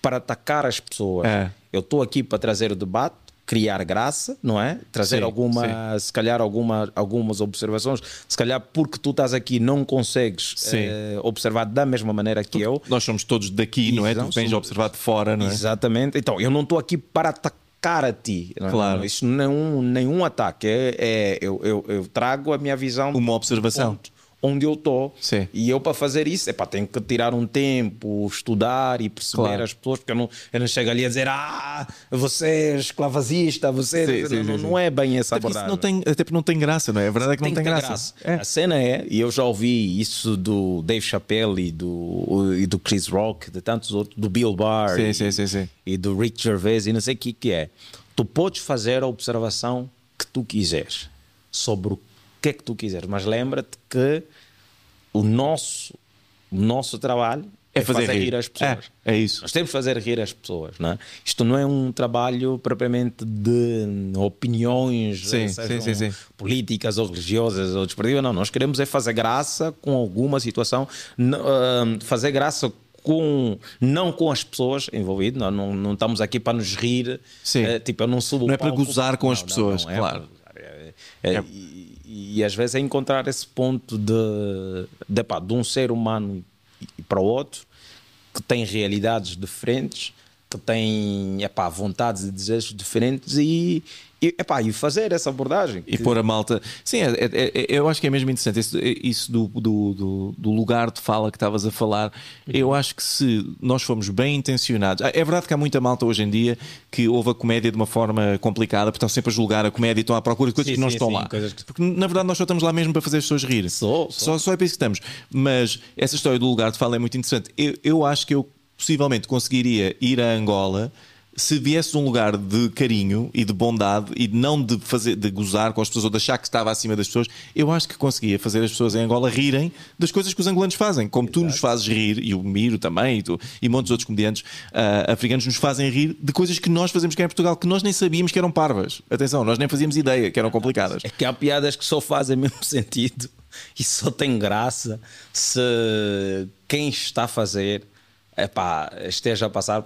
para atacar as pessoas. É. Eu estou aqui para trazer o debate criar graça, não é? Trazer sim, alguma, sim. se calhar alguma, algumas observações, se calhar porque tu estás aqui não consegues eh, observar da mesma maneira que porque eu. Nós somos todos daqui, não é? Tu vens observar de fora, não é? Exatamente. Então, eu não estou aqui para atacar a ti. Não é? Claro. Isso não é um, nenhum ataque. É, é eu, eu, eu, trago a minha visão. Uma observação. Ponto onde eu estou. E eu, para fazer isso, epá, tenho que tirar um tempo, estudar e perceber claro. as pessoas, porque eu não, eu não chego ali a dizer, ah, você é esclavazista, você. Sim, sim, não, sim, não, é bem essa até abordagem. Não tem, até porque não tem graça, não é? A verdade é que tem não tem graça. graça. É. A cena é, e eu já ouvi isso do Dave Chappelle e do, e do Chris Rock, de tantos outros, do Bill Barr e, e, do Rick Gervais, e não sei o que, que é. Tu podes fazer a observação que tu quiseres sobre o que é que tu quiseres, mas lembra-te que o nosso, o nosso trabalho é, é fazer, fazer rir. rir. as pessoas. É, é, isso. Nós temos que fazer rir as pessoas. Não é? Isto não é um trabalho propriamente de opiniões sim, sim, sim, sim, políticas ou religiosas ou desportivas. Não, nós queremos é fazer graça com alguma situação, fazer graça com, não com as pessoas envolvidas, não, não, não estamos aqui para nos rir. Sim. É, tipo, eu não subo Não é para gozar com não, as pessoas, não, claro. É, é, e às vezes é encontrar esse ponto de, de, pá, de um ser humano para o outro que tem realidades diferentes, que tem epá, vontades e desejos diferentes e, e, epá, e fazer essa abordagem. E pôr a malta. Sim, é, é, é, eu acho que é mesmo interessante isso, isso do, do, do, do, lugar de fala que estavas a falar. Eu acho que se nós formos bem intencionados. Ah, é verdade que há muita malta hoje em dia que ouve a comédia de uma forma complicada, porque estão sempre a julgar a comédia e estão à procura de coisas sim, que não sim, estão sim, lá. Que... Porque na verdade nós só estamos lá mesmo para fazer as pessoas rir. Só, só. só, só é para isso que estamos. Mas essa história do lugar de fala é muito interessante. Eu, eu acho que eu possivelmente conseguiria ir a Angola se viesse de um lugar de carinho e de bondade e não de fazer de gozar com as pessoas ou de achar que estava acima das pessoas, eu acho que conseguia fazer as pessoas em Angola rirem das coisas que os angolanos fazem, como Exato. tu nos fazes rir e o Miro também e, tu, e muitos outros comediantes uh, africanos nos fazem rir de coisas que nós fazemos cá em Portugal que nós nem sabíamos que eram parvas. Atenção, nós nem fazíamos ideia que eram complicadas. É que há piadas que só fazem mesmo sentido e só tem graça se quem está a fazer epá, esteja a passar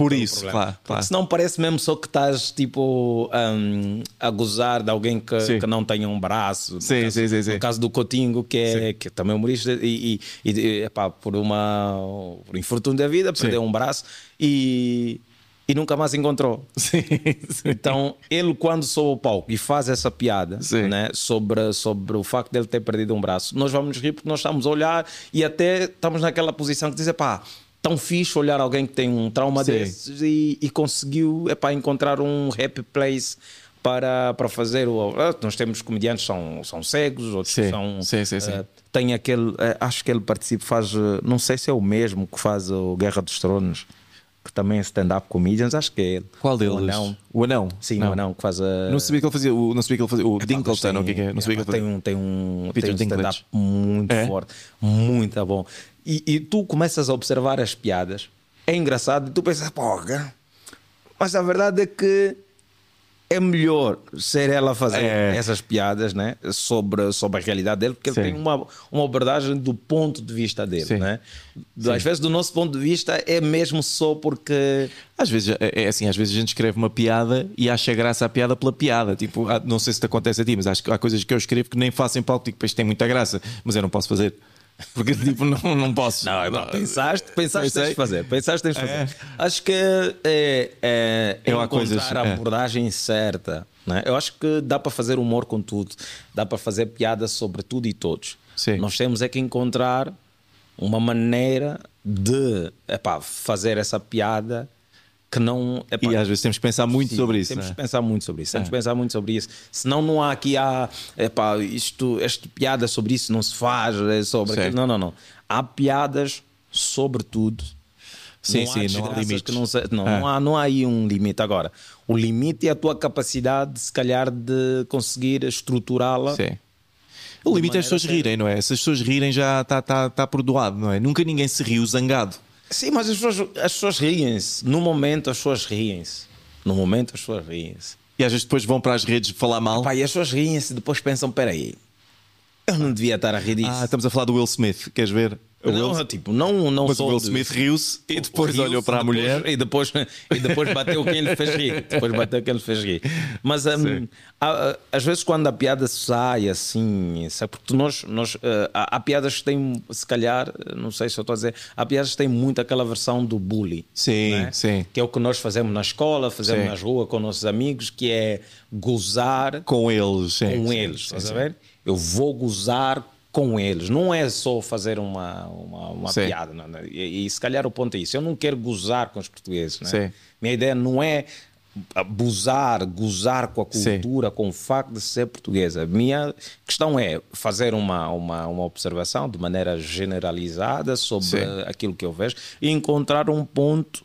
por isso, claro, claro. Senão parece mesmo só que estás tipo um, a gozar de alguém que, que não tenha um braço. Sim, caso, sim, sim, sim. No caso do Cotingo, que é, que é também humorista, e, e, e epá, por uma por infortúnio da vida, perdeu um braço e, e nunca mais encontrou. Sim. Então, ele, quando sobe ao palco e faz essa piada né, sobre, sobre o facto de ele ter perdido um braço, nós vamos rir porque nós estamos a olhar e até estamos naquela posição que diz: pá tão fixe olhar alguém que tem um trauma Sim. desses e, e conseguiu epá, encontrar um happy place para, para fazer o. Ah, nós temos comediantes que são, são cegos, outros sim. são. Sim, sim, sim. Uh, tem aquele. Uh, acho que ele participa, faz. Não sei se é o mesmo que faz o Guerra dos Tronos. que também é stand-up comedians, acho que é ele. Qual deles? O anão. O anão? Sim, não. o anão que faz a. Não sabia que ele fazia. o- Não sabia que ele fazia. O Dinkelstein, Tem- o que é é? Não sabia que ele tem fazia. um, tem um, Peter tem um stand-up muito É? forte, muito bom. E, e tu começas a observar as piadas, é engraçado, e tu pensas, porra, mas a verdade é que é melhor ser ela a fazer É. essas piadas né, sobre, sobre a realidade dele, porque Sim. ele tem uma, uma abordagem do ponto de vista dele. Sim. Né? Às vezes, do nosso ponto de vista, é mesmo só porque. Às vezes é é assim, às vezes a gente escreve uma piada e acha graça à piada pela piada. Tipo, há- não sei se te acontece a ti, mas acho que há coisas que eu escrevo que nem faço em palco, tipo, isto tem muita graça, mas eu não posso fazer. Porque tipo, não, não posso. Não, não, pensaste, pensaste Pensei. tens de fazer. Pensaste tens de fazer. É. Acho que é, é, é encontrar coisas- a é. abordagem certa. Né? Eu acho que dá para fazer humor com tudo, dá para fazer piada sobre tudo e todos. Sim. Nós temos é que encontrar uma maneira de epá, fazer essa piada que não. epá, E às vezes temos que pensar muito Sim, sobre isso. Temos é? que pensar muito sobre isso. Temos que pensar muito sobre isso. Senão não há aqui há, epá, isto, esta piada sobre isso não se faz, é sobre. Não, não, não. Há piadas sobre tudo. Sim, não sim, há não há que não, se- não, É. não, há, não há aí um limite. Agora, o limite é a tua capacidade, se calhar, de conseguir estruturá-la. Sim. O limite é as pessoas rirem, não é? Se as pessoas rirem já está tá, tá perdoado, não é? Nunca ninguém se riu zangado. Sim, mas as pessoas, as pessoas riem-se. No momento, as pessoas riem-se. No momento, as pessoas riem-se. E às vezes depois vão para as redes falar mal. Pá, e as pessoas riem-se e depois pensam: peraí, eu não devia estar a rir disso. Ah, estamos a falar do Will Smith, queres ver? O não, Will- tipo, não, não Mas o sou Will de- Smith riu-se e depois riu-se, olhou para a depois- mulher. e depois, e depois bateu quem lhe fez rir. Depois bateu quem lhe fez rir. Mas há- há- às vezes quando a piada sai assim, sabe? porque nós, nós eh, há, há piadas que têm, se calhar, não sei se eu estou a dizer, há piadas que têm muito aquela versão do bully. Sim, né? sim. Que é o que nós fazemos na escola, fazemos Sim. nas ruas com nossos amigos, que é gozar Com eles, sim. com sim, eles, sim, estás a ver? Eu vou gozar com eles. Não é só fazer uma, uma, uma Sim. piada. Não, não. E, e se calhar o ponto é isso. Eu não quero gozar com os portugueses. Né? Sim. Minha ideia não é abusar, gozar com a Sim. cultura, com o facto de ser portuguesa. Minha questão é fazer uma, uma, uma observação de maneira generalizada sobre Sim. aquilo que eu vejo e encontrar um ponto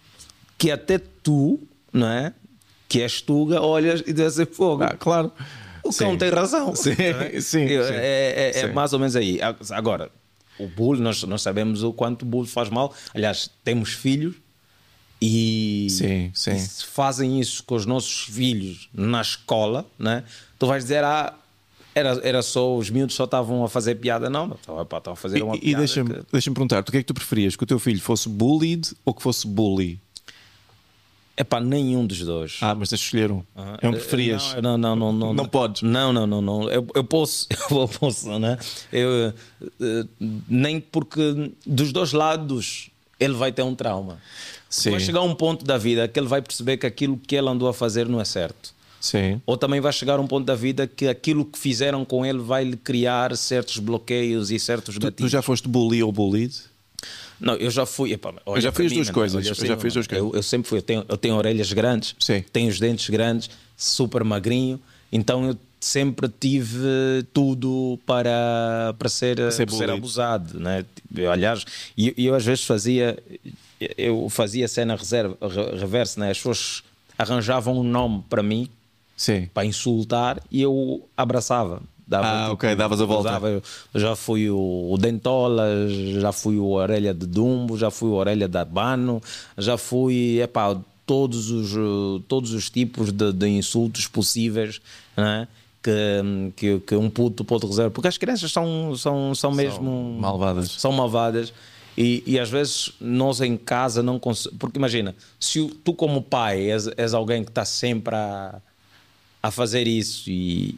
que até tu, não é? Que és tuga, olhas e dizes fogo. Ah, claro. O cão Sim. tem razão. Sim, É, sim, é, sim. é- é Sim. mais ou menos aí. Agora, o bullying, nós, nós sabemos o quanto o bullying faz mal. Aliás, temos filhos e, Sim, sim. e se fazem isso com os nossos filhos na escola, né? tu vais dizer, ah, era, era só, os miúdos só estavam a fazer piada. Não, estavam a fazer uma E, e piada. deixa-me que- deixa perguntar, tu o que é que tu preferias? Que o teu filho fosse bullied ou que fosse bully? Epá, nenhum dos dois. Ah, mas tens de escolher um. Ah, É um que preferias. Não, não, não, não. Não podes. Não, não, não, não. Eu, eu posso, eu posso, né? Eu, eh, nem porque dos dois lados ele vai ter um trauma. Sim. Vai chegar um ponto da vida que ele vai perceber que aquilo que ele andou a fazer não é certo. Sim. Ou também vai chegar um ponto da vida que aquilo que fizeram com ele vai lhe criar certos bloqueios e certos Tu, tu já foste bully ou bullied? Não, eu já fui. epá, olha já mim, duas coisas, eu já as duas coisas. Eu, eu sempre fui. Eu tenho, eu tenho orelhas grandes, Sim. tenho os dentes grandes, super magrinho, então eu sempre tive tudo para, para ser, ser para ser abusado. Né? Eu, aliás, e eu, às vezes fazia. Eu fazia cena reserva, re- reversa, né? as pessoas arranjavam um nome para mim Sim. para insultar e eu abraçava. Dava, Ah, ok, davas a volta. já fui o, o Dentola, já fui o Orelha de Dumbo, já fui o Orelha de Abano, já fui, epá, todos os, todos os tipos de, de insultos possíveis né? que, que, que um puto pode reservar. Porque as crianças são, são, são mesmo malvadas. São malvadas. E, e às vezes nós em casa não conseguimos. Porque imagina, se tu, como pai, és, és alguém que está sempre a, a fazer isso e,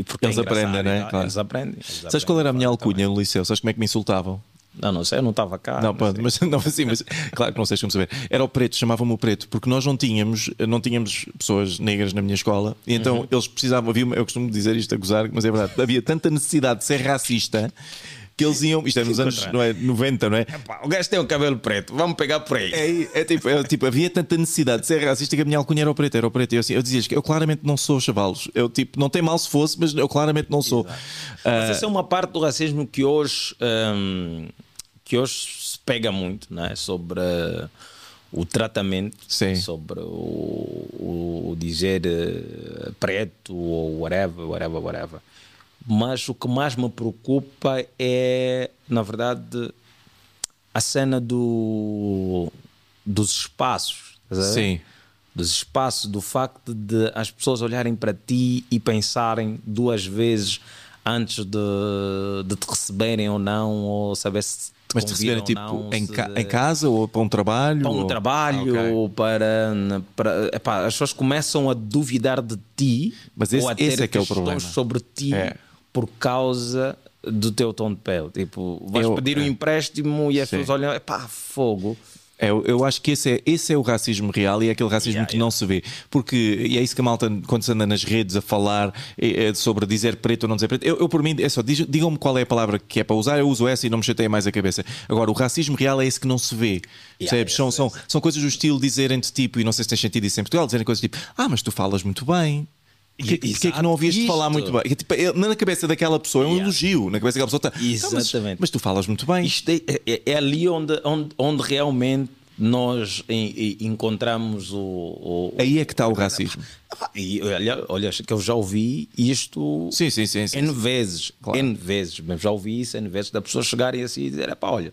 e porque Eles é aprendem, né? Claro. Eles aprendem. eles Sabes aprendem qual era a minha alcunha no liceu? Sabes como é que me insultavam? também. Não, não sei, eu não estava cá. Não, pronto, mas não assim, mas claro que não sei como saber. Era o preto, chamavam-me o preto, porque nós não tínhamos, não tínhamos pessoas negras na minha escola, e então Uhum. eles precisavam, havia, eu costumo dizer isto a gozar, mas é verdade, havia tanta necessidade de ser racista que eles iam, isto é nos anos não é, 90, não é? Pá, o gajo tem o cabelo preto, vamos pegar por aí. É, é tipo, é tipo, havia tanta necessidade de ser racista que a minha alcunha era o preto, era o preto. E eu, assim, eu dizia que eu claramente não sou chavalos. Eu tipo, não tem mal se fosse, mas eu claramente não sou. Mas essa é uma parte do racismo que hoje, hum, que hoje se pega muito, né? sobre o tratamento Sim. sobre o, o, o dizer eh, preto ou whatever, whatever, whatever. Mas o que mais me preocupa é, na verdade, a cena do, dos espaços. Sim. Dos espaços, do facto de as pessoas olharem para ti e pensarem duas vezes antes de, de te receberem ou não, ou saber se te Mas te receberem tipo não, em, ca- em casa ou para um trabalho? para um ou- trabalho Ah, ok. ou para, para epá, as pessoas começam a duvidar de ti Mas esse- ou a ter esse é que é o questões problema. sobre ti É. por causa do teu tom de pele tipo vais Eu- pedir um é. empréstimo e as Sim. pessoas olham epá, fogo É, eu, eu acho que esse é, esse é o racismo real e é aquele racismo Yeah, que não se vê. Porque, e é isso que a malta, quando se anda nas redes a falar eh, sobre dizer preto ou não dizer preto, eu, eu por mim, é só, digam-me qual é a palavra que é para usar, eu uso essa e não me chateia mais a cabeça. Agora, o racismo real é esse que não se vê. percebes? São, são, são coisas do estilo dizerem-te tipo, e não sei se tens sentido isso em Portugal, dizerem coisas tipo, ah, mas tu falas muito bem. Porquê, E- porquê é que não exato, falar muito bem? É, tipo, é- na cabeça daquela pessoa é um Yeah. elogio. Na cabeça daquela pessoa está. "Ah, mas- Exatamente. mas, tu falas muito bem. isto é, é- é ali onde, onde, onde realmente nós em- em- encontramos o, o- Aí é que está o racismo. Ah, E olha, olha, que eu já ouvi isto Sim, sim, sim. sim, N vezes, Claro. N vezes, mas já ouvi isso N vezes, da pessoa chegarem assim e dizer: pá, olha,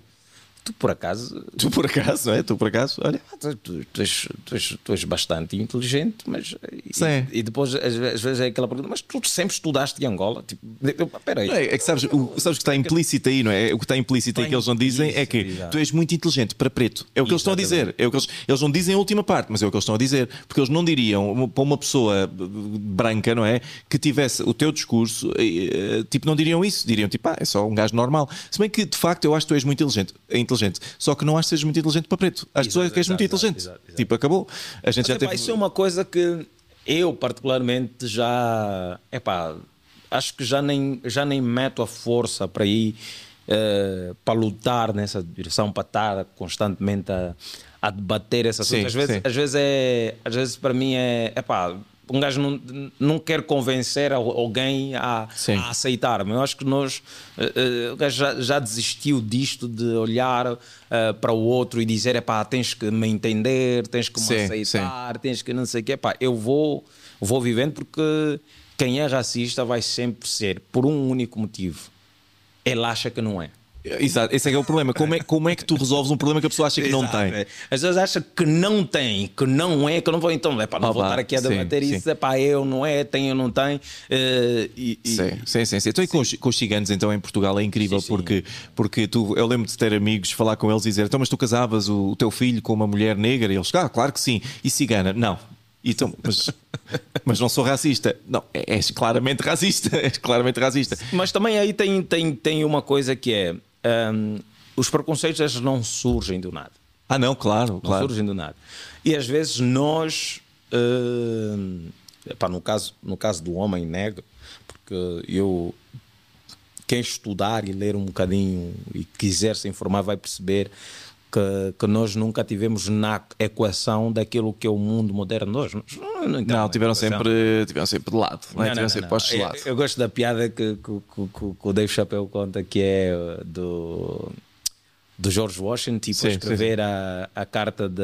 tu por acaso. Tu por acaso, não é? Tu por acaso, olha. Tu, tu- tu és, tu, és, tu és bastante inteligente, mas. e- Sim. E, depois, às vezes, é aquela pergunta: mas tu sempre estudaste em Angola? Tipo, aí. É, é que sabes o, sabes o que está implícito aí, não é? O que está implícito aí que eles não dizem é que tu és muito inteligente para preto. É o que eles estão a dizer. É o que eles, eles não dizem a última parte, mas é o que eles estão a dizer. Porque eles não diriam para uma pessoa branca, não é? Que tivesse o teu discurso, eh, eh, tipo, não diriam isso. Diriam tipo, ah, é só um gajo normal. Se bem que de facto eu acho que tu és muito inteligente. É inteligente. Só que não acho que sejas muito inteligente para preto. Acho que tu és que és muito exato, inteligente. exato, exato. Tipo, acabou. A gente Mas, já epá, teve. Isso é uma coisa que eu, particularmente, já. Epá, acho que já nem, já nem meto a força para ir eh, para lutar nessa direção, para estar constantemente a, a debater essas Sim, coisas. Às vezes, sim. às vezes, é, às vezes para mim é. Epá, um gajo não, não quer convencer al- alguém a, Sim. a aceitar-me. Eu acho que nós. eh, o gajo já, já desistiu disto de olhar eh, para o outro e dizer: epá, tens que me entender, tens que me Sim, aceitar, tens que não sei o quê. Epá, eu vou, vou vivendo porque quem é racista vai sempre ser por um único motivo. Ele acha que não é. Exato, esse é que é o problema. Como é, como é que tu resolves um problema que a pessoa acha que não Exato, tem? é. Às vezes acha que não tem, que não é, que eu não vou. Então, epá, não Ah, estar aqui a sim, debater sim. isso. Epá, eu não é, tem ou não tem. eh, e, e- Sim, sim, sim, sim. Então, e com, os, com os ciganos, então, em Portugal é incrível Sim, sim. porque, porque tu, eu lembro de ter amigos, falar com eles e dizer: então, mas tu casavas o, o teu filho com uma mulher negra? E eles, ah, claro que sim. E cigana? Não. Então, mas, mas não sou racista. Não, é- és claramente racista. És claramente racista. Mas também aí tem, tem, tem uma coisa que é: hum, os preconceitos eles não surgem do nada. Ah, não, claro, Não claro. surgem do nada. E às vezes nós, hum, epá, no, caso, no caso do homem negro, porque eu, quem estudar e ler um bocadinho e quiser se informar vai perceber que, que nós nunca tivemos na equação daquilo que é o mundo moderno. Nós não, não, Não, tiveram sempre, tiveram sempre de lado. Não, é? Não, tiveram não, sempre não, postos de não. lado. Eu, eu gosto da piada que, que, que, que- o Dave Chappelle conta, que é uh, do, do George Washington, tipo, Sim, escrever A, a carta da.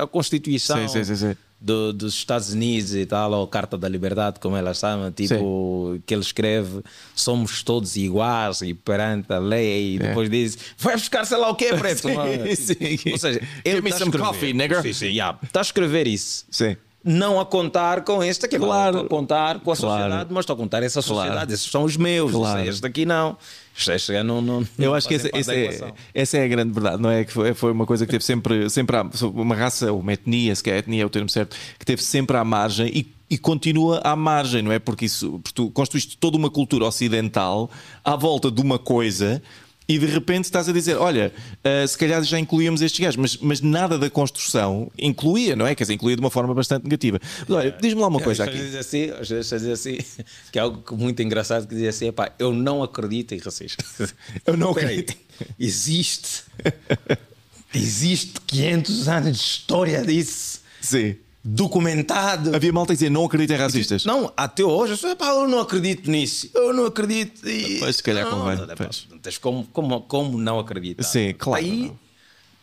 A Constituição Sim, sim, sim, sim. Do- dos Estados Unidos e tal, ou Carta da Liberdade, como ela chama, tipo, que ele escreve: somos todos iguais e perante a lei, e depois diz: vai buscar sei lá o quê, preto. É. Sim, sim. Ou seja, ele me está a escrever- coffee, nigger. Sim, sim, yeah. Está a escrever isso Sim. Não a contar com este aqui, Claro. claro. a contar com a Claro. sociedade, mas estou a contar essa Claro. sociedade. Esses são os meus, Claro. este aqui não. Este, este não, não Eu acho que essa, essa, é, essa é a grande verdade, não é? Que foi, foi uma coisa que teve sempre, sempre à- uma raça, uma etnia, se quer etnia é o termo certo, que teve sempre à margem e, e continua à margem, não é? Porque isso, porque tu construíste toda uma cultura ocidental à volta de uma coisa. E de repente estás a dizer: Olha, ah, se calhar já incluíamos estes gajos, mas, mas nada da construção incluía, não é? Quer dizer, incluía de uma forma bastante negativa. Mas olha, diz-me lá uma coisa aqui. vezes assim, às vezes dizer assim, que é algo muito engraçado que dizia assim, epá, eu não acredito em racismo. Eu não acredito. Existe. Existe 500 anos de história disso. Sim. Documentado. Havia malta a dizer: Não acredito em racistas. Não, até hoje, eu, sou, epá, eu não acredito nisso. Eu não acredito. E... Pois, se calhar não, convém, Não, pois. não tens como, como, como não acreditar? Sim, claro, Aí,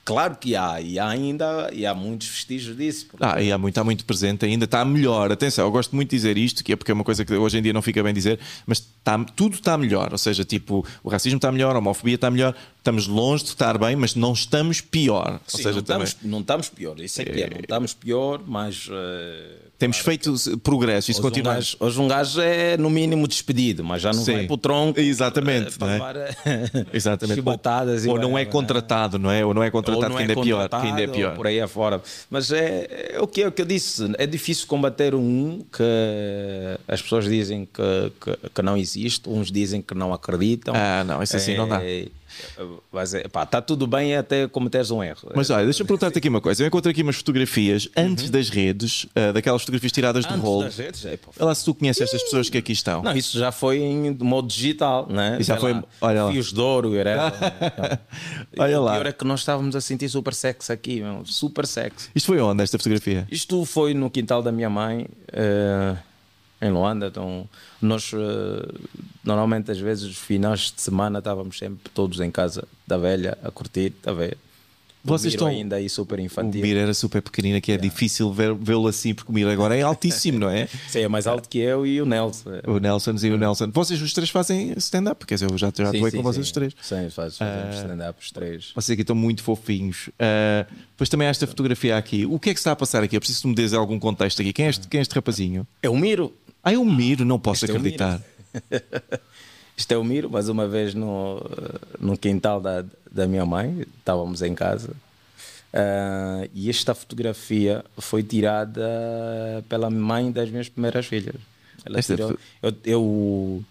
claro que há, e há ainda e há muitos vestígios disso. porque- Ah, e há muito, está muito presente ainda, está melhor. Atenção, eu gosto muito de dizer isto, que é porque é uma coisa que hoje em dia não fica bem dizer, mas está, tudo está melhor. Ou seja, tipo, o racismo está melhor, a homofobia está melhor, estamos longe de estar bem, mas não estamos pior. Ou Sim, seja, não, também estamos, não estamos pior, isso é que é, não estamos pior, mas eh, temos feito progresso, isso um continua. gajo, hoje um gajo é no mínimo despedido, mas já não Sim. vai para o tronco Exatamente, eh, não é? eh, Exatamente. e ou não é whatever, contratado, não é? Ou não é Ou contratado, não que ainda é, pior. Que ainda é ou pior. por aí afora. Mas é, é o que é o que eu disse. É difícil combater um que as pessoas dizem que, que, que não existe, uns dizem que não acreditam. Ah, não, isso assim não dá. É, é, pá, está tudo bem até cometeres um erro. Mas olha, deixa-me perguntar-te aqui uma coisa. Eu encontrei aqui umas fotografias antes das redes, ah, daquelas fotografias tiradas do Antes rolo. das redes, é. Olha lá se tu conheces estas pessoas que aqui estão. Não, isso já foi em modo digital, né? Já Sei foi- lá, olha lá. Fios de ouro, era. Olha E lá. pior é que nós estávamos a sentir super sexy aqui, meu, super sexy. Isto foi onde, esta fotografia? Isto foi no quintal da minha mãe, eh, em Luanda. Então, nós, eh, normalmente, às vezes, os finais de semana, estávamos sempre todos em casa da velha a curtir, está a ver? O Vocês estão- ainda aí super O infantil. Mir era super pequenino, que é difícil ver- vê-lo assim, porque o Mir agora é altíssimo, não é? Sim, é mais alto que eu e o Nelson. O Nelson e o Nelson. Vocês os três fazem stand-up, quer dizer, eu já, já Sim, atuei sim, com vocês sim. os três. Sim, faz, fazemos stand-up os três. Vocês aqui estão muito fofinhos. Depois também há esta fotografia aqui. O que é que está a passar aqui? Eu preciso que me dês algum contexto aqui. Quem é este, quem é este rapazinho? É o Miro. Ah, é o Miro, não posso Este é acreditar. Isto é o Miro, mais uma vez no, no quintal da, da minha mãe, estávamos em casa. Ah, e esta fotografia foi tirada pela mãe das minhas primeiras filhas. Tirou- eu, eu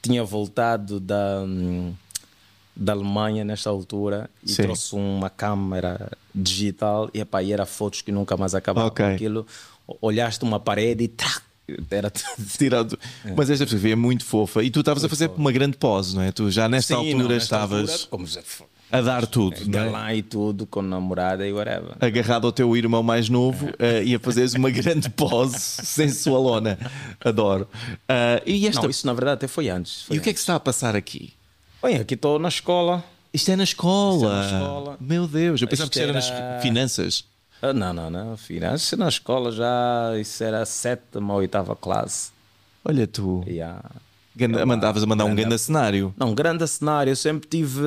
tinha voltado da, da Alemanha nesta altura e Sim. trouxe uma câmera digital e, epá, e era fotos que nunca mais acabavam. Ok. Aquilo, olhaste uma parede e trac, era Tirado. Mas esta fotografia é muito fofa. E tu estavas a fazer uma grande pose, não é? Tu já nesta Sim, altura não, nesta estavas altura, a dar tudo, é? galã e tudo, com namorada e whatever. agarrado ao teu irmão mais novo eh, e a fazeres uma grande pose sensualona. Adoro. Ah, e esta... Não, isso na verdade até foi antes. Foi E o que é que se está a passar aqui? Bem, aqui estou na escola. Isto é na escola. Isto é na escola. Meu Deus, eu pensava que isto era era- nas finanças. Ah, não, não, não. Finanças na escola já. Isso era a sétima ou oitava classe. Olha tu. Yeah. Ganda- mandavas a mandar um grande cenário. Não, grande cenário. Eu sempre tive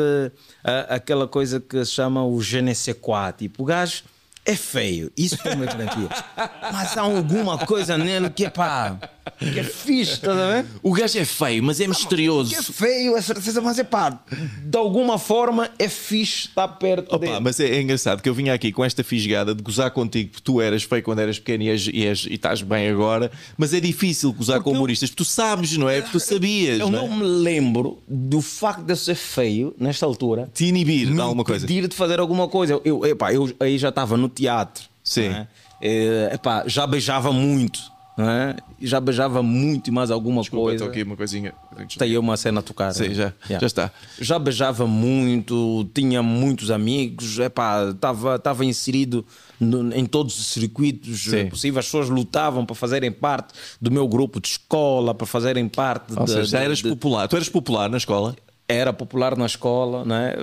ah, aquela coisa que se chama o je ne sais quoi. Tipo, o gajo é feio. Isso foi uma garantia. Mas há alguma coisa nele que é pá. Que é fixe, estás a ver? O gajo é feio, mas é misterioso. Que é feio, é certeza, mas é pá. De alguma forma é fixe estar perto dele. Opa, mas é, é engraçado que eu vinha aqui com esta fisgada de gozar contigo porque tu eras feio quando eras pequeno e, és, e, és- e estás bem agora, mas é difícil gozar com eu- humoristas porque tu sabes, não é? Porque tu sabias. Eu não é? não me lembro do facto de eu ser feio nesta altura. Te inibir de alguma coisa. impedir de fazer alguma coisa. Eu, eu, epá, eu aí já estava no teatro. Sim. é? Eh, epá, já beijava muito. Não é? Já beijava muito e mais alguma Desculpa, coisa. estou aqui uma coisinha. Tem aí uma cena a tocar. Sim, né? já- já está. Já beijava muito, tinha muitos amigos, estava inserido no- em todos os circuitos Sim. possíveis. As pessoas lutavam para fazerem parte do meu grupo de escola, para fazerem parte Ou de- seja, já eras de- popular. Tu eras popular na escola? Era popular na escola, né?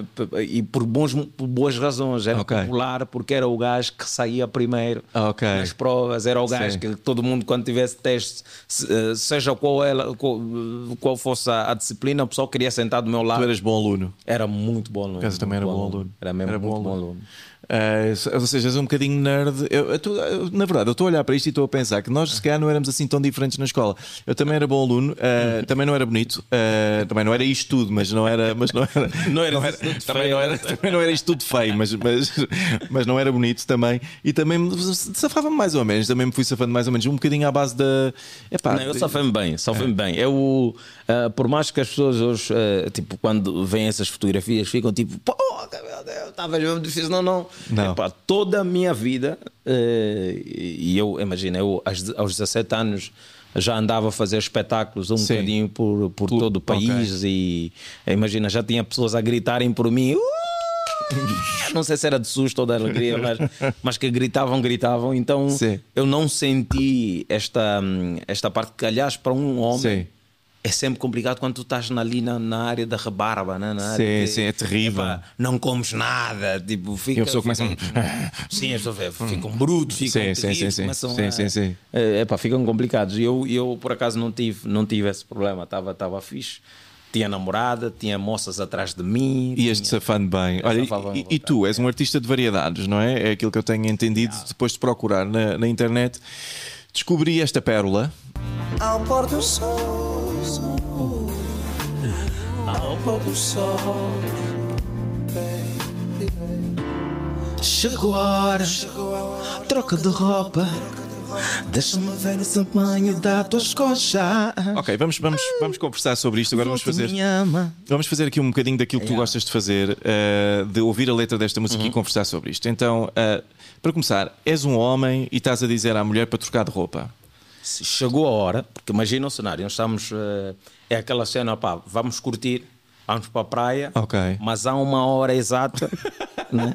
E por, bons, por boas razões. Era Ok. popular porque era o gajo que saía primeiro Ah, ok. nas provas. Era o gajo Sim. que todo mundo, quando tivesse teste, eh, seja qual, ela, qual, qual fosse a, a disciplina, o pessoal queria sentar do meu lado. Tu eras bom aluno. Era muito bom aluno. Por acaso também era bom aluno. Era mesmo Era bom muito bom aluno. aluno. Eh, ou seja, és um bocadinho nerd. Eu, eu eu, na verdade, eu estou a olhar para isto e estou a pensar que nós, se calhar, não éramos assim tão diferentes na escola. Eu também era bom aluno, eh, também não era bonito, eh, também não era isto tudo, mas não era. Mas não era, Não era tudo também, feio. não era também não era isto tudo feio, mas, mas, mas não era bonito também. E também me safava-me mais ou menos, também me fui safando mais ou menos, um bocadinho à base da. Epá, Não, eu safei-me bem, É. safei-me bem. Eu, ah, por mais que as pessoas hoje, tipo, quando veem essas fotografias, ficam tipo, pô, meu Deus, estava mesmo difícil. Não, não. Não. Epá, toda a minha vida, eh, e eu, imagina, eu aos aos 17 anos já andava a fazer espetáculos um Sim. bocadinho por, por todo o país e imagina, já tinha pessoas a gritarem por mim. "Uh!" Não sei se era de susto ou de alegria, mas, mas que gritavam, gritavam. Então Sim. eu não senti esta, hum, esta parte que, aliás, para um homem Sim. É sempre complicado quando tu estás ali na, na área da rebarba, né? na área Sim, de- sim, é terrível. Epá, não comes nada, tipo, fica, E a pessoa começa a- Sim, a pessoa vê, ficam brutos, ficam Sim, sim, sim, sim. começam Sim, a- sim, sim. É, epá, ficam complicados. E Eu, eu, por acaso, não tive, não tive esse problema, estava tava fixe. Tinha namorada, tinha moças atrás de mim. Ias-te tinha- safando bem. Olha, e, e tu és um artista de variedades, não é? É aquilo que eu tenho entendido depois de procurar na, na internet. Descobri esta pérola. Ao pôr do sol, ao pôr do sol, Chegou a hora, troca de roupa. Deixa-me ver o tamanho das tuas coxas. Ok, vamos, vamos, vamos conversar sobre isto. Agora vamos fazer. Vamos fazer aqui um bocadinho daquilo que tu gostas de fazer, eh, de ouvir a letra desta música Uhum. e conversar sobre isto. Então, eh, para começar, és um homem e estás a dizer à mulher para trocar de roupa. Chegou a hora, porque imagina o cenário, nós estamos. eh, é aquela cena, pá, vamos curtir, vamos para a praia, Ok. mas há uma hora exata né,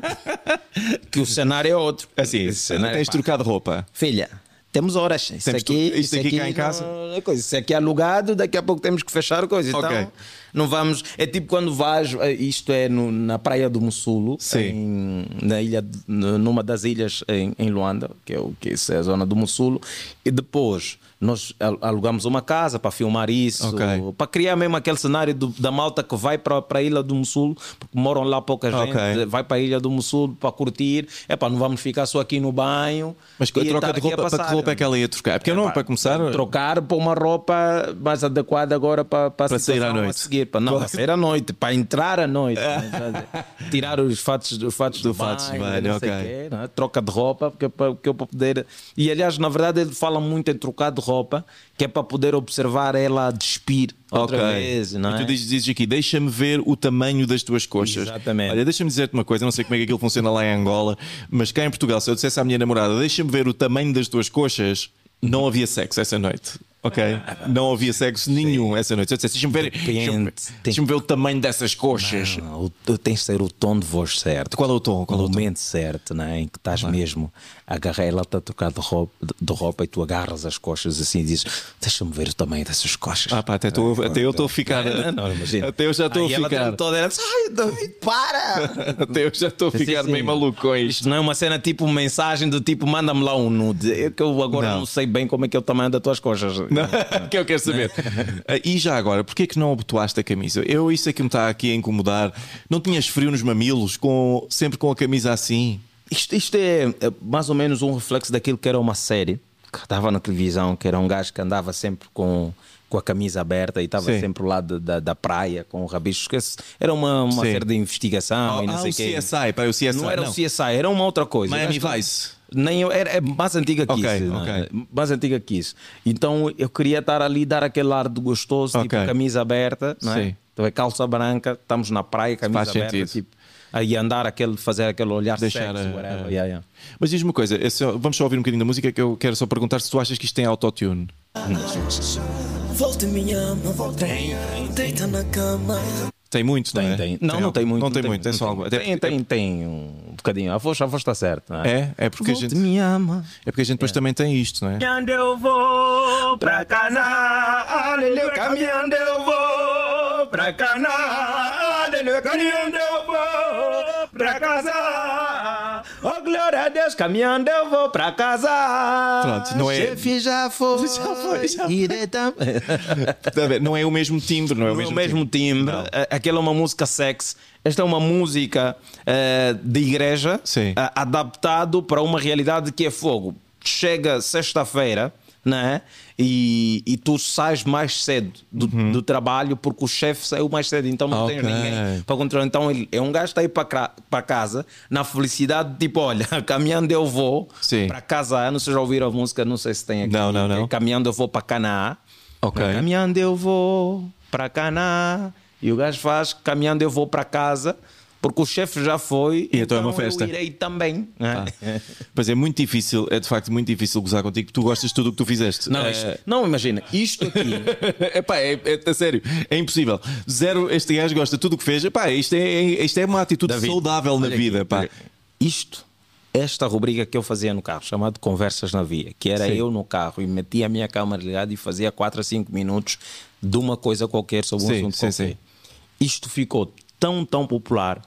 que o cenário é outro. Assim, Esse cenário, tens pá, trocado de roupa. Filha, temos horas. Isso Temos aqui, tu- isso aqui cá em casa? não é coisa. Isso aqui é alugado, daqui a pouco temos que fechar coisa. Então, Ok. não vamos. É tipo quando vais, eh, isto é no- na praia do Mussulo, em- na ilha, numa das ilhas em, em Luanda, que é, o, que é a zona do Mussulo, e depois nós al- alugamos uma casa para filmar isso, Ok. para criar mesmo aquele cenário do- da malta que vai para, a ilha do Mussulo, porque moram lá pouca gente, Ok. vai para a ilha do Mussulo para curtir. É para não vamos ficar só aqui no banho. Mas e troca estar de roupa, para que roupa é que ela ia trocar? Porque eu não, para começar. trocar para uma roupa mais adequada agora para, para, a Para sair à noite. seguir. Para, não, para sair à noite, para entrar à noite. né? Tirar os fatos, os fatos Do do fatos banho, banho, não sei ok. quê, é? troca de roupa, porque é para, que eu para poder. E aliás, na verdade, ele fala muito em trocar de roupa, que é para poder observar ela despir outra Ok. vez. Não e tu é? dizes, dizes aqui, deixa-me ver o tamanho das tuas coxas. Exatamente. Olha, deixa-me dizer-te uma coisa, não sei como é que aquilo funciona lá em Angola, mas cá em Portugal, se eu dissesse à minha namorada, deixa-me ver o tamanho das tuas coxas, não havia sexo essa noite. Ok? Não havia sexo nenhum essa noite. Eu dissesse, deixa-me ver, deixa-me ver, o tamanho dessas coxas. Não, o- tens de ser o tom de voz certo. Qual é o tom? Qual é o o tom? momento certo, né, em que estás mesmo a agarrar, ela está a tocar de roupa, de- roupa e tu agarras as coxas assim e dizes: Deixa-me ver o tamanho dessas coxas. Ah pá, até, tô- até eu estou a ficar. Não, não, imagina. Até eu já estou a ela ficar. tem toda ela diz, Ai, David, para! Até eu já estou a ficar Sim, sim. meio maluco com isto. Isto não é uma cena tipo mensagem do tipo manda-me lá um nude. É que eu agora Não. não. sei bem como é que é o tamanho das tuas coxas. Não, que eu quero saber. Ah, E já agora, porquê que não abotoaste a camisa? Eu, isso é que me está aqui a incomodar. Não tinhas frio nos mamilos, com, sempre com a camisa assim? Isto, isto é, é mais ou menos um reflexo daquilo que era uma série que estava na televisão, que era um gajo que andava sempre com, com a camisa aberta e estava sempre lá de- da, da praia com o rabicho. Era uma, uma Sim. série de investigação e não ah, sei o quê. CSI, pá, o CSI. Não era não. o CSI, era uma outra coisa. Miami Vice. Nem eu- era, é mais antiga que Ok, isso. é? ok. Mais antiga que isso. Então eu queria estar ali, dar aquele ar de gostoso, Ok. tipo camisa aberta, não é? Sim. Então é calça branca, estamos na praia, camisa Faz aberta, sentido. tipo, aí andar aquele, fazer aquele olhar Deixar sexy, a- whatever. Yeah, yeah. Mas diz-me uma coisa, só- vamos só ouvir um bocadinho da música que eu quero só perguntar se tu achas que isto tem autotune. volta e me ama, deita na cama. Tem muito, não Tem, é? tem. Não, não tem muito. Não tem muito, tem só algo. Até Tem, porque- tem, tem um bocadinho. A voz, a voz está certa. não É, é porque a gente, me ama. é porque a gente depois também tem isto, não é? Caminhando eu vou pra casa, aleluia. Caminhando eu vou pra casa, aleluia. Caminhando eu vou pra casa, a Deus. Caminhando eu vou pra casa. Pronto, não é- Chefe já foi. Já foi, já foi. Está a ver? Não é o mesmo timbre, não é o Não é mesmo, o mesmo timbre. A- Aquela é uma música sex. Esta é uma música eh, de igreja eh, adaptado para uma realidade que é fogo. Chega sexta-feira, né? E, e tu sais mais cedo do, do trabalho porque o chefe saiu mais cedo, então não tens Ok. ninguém para controlar. Então ele é um gajo que está aí para, casa na felicidade, tipo, olha, caminhando eu vou para casa. Não sei se já ouviram a música, não sei se tem aqui. Não, não, não. É Caminhando eu vou para Canaã. Ok. Caminhando eu vou para Canaã. E o gajo faz, caminhando eu vou para casa, porque o chefe já foi. E então é uma festa. Eu irei também. né? Pois é muito difícil, é de facto muito difícil gozar contigo, tu gostas de tudo o que tu fizeste. Não, É- isto- não, imagina, isto aqui. Epá, é, é, a sério, é impossível. Zero, este gajo gosta de tudo o que fez. Epá, isto, é, isto é uma atitude David, saudável na vida. aqui, Pá. olha, Isto esta rubrica que eu fazia no carro, chamado Conversas na Via, que era Sim. eu no carro e metia a minha câmera ligada e fazia 4 a 5 minutos de uma coisa qualquer sobre um Sim, assunto sim, qualquer. sim. Isto ficou tão, tão popular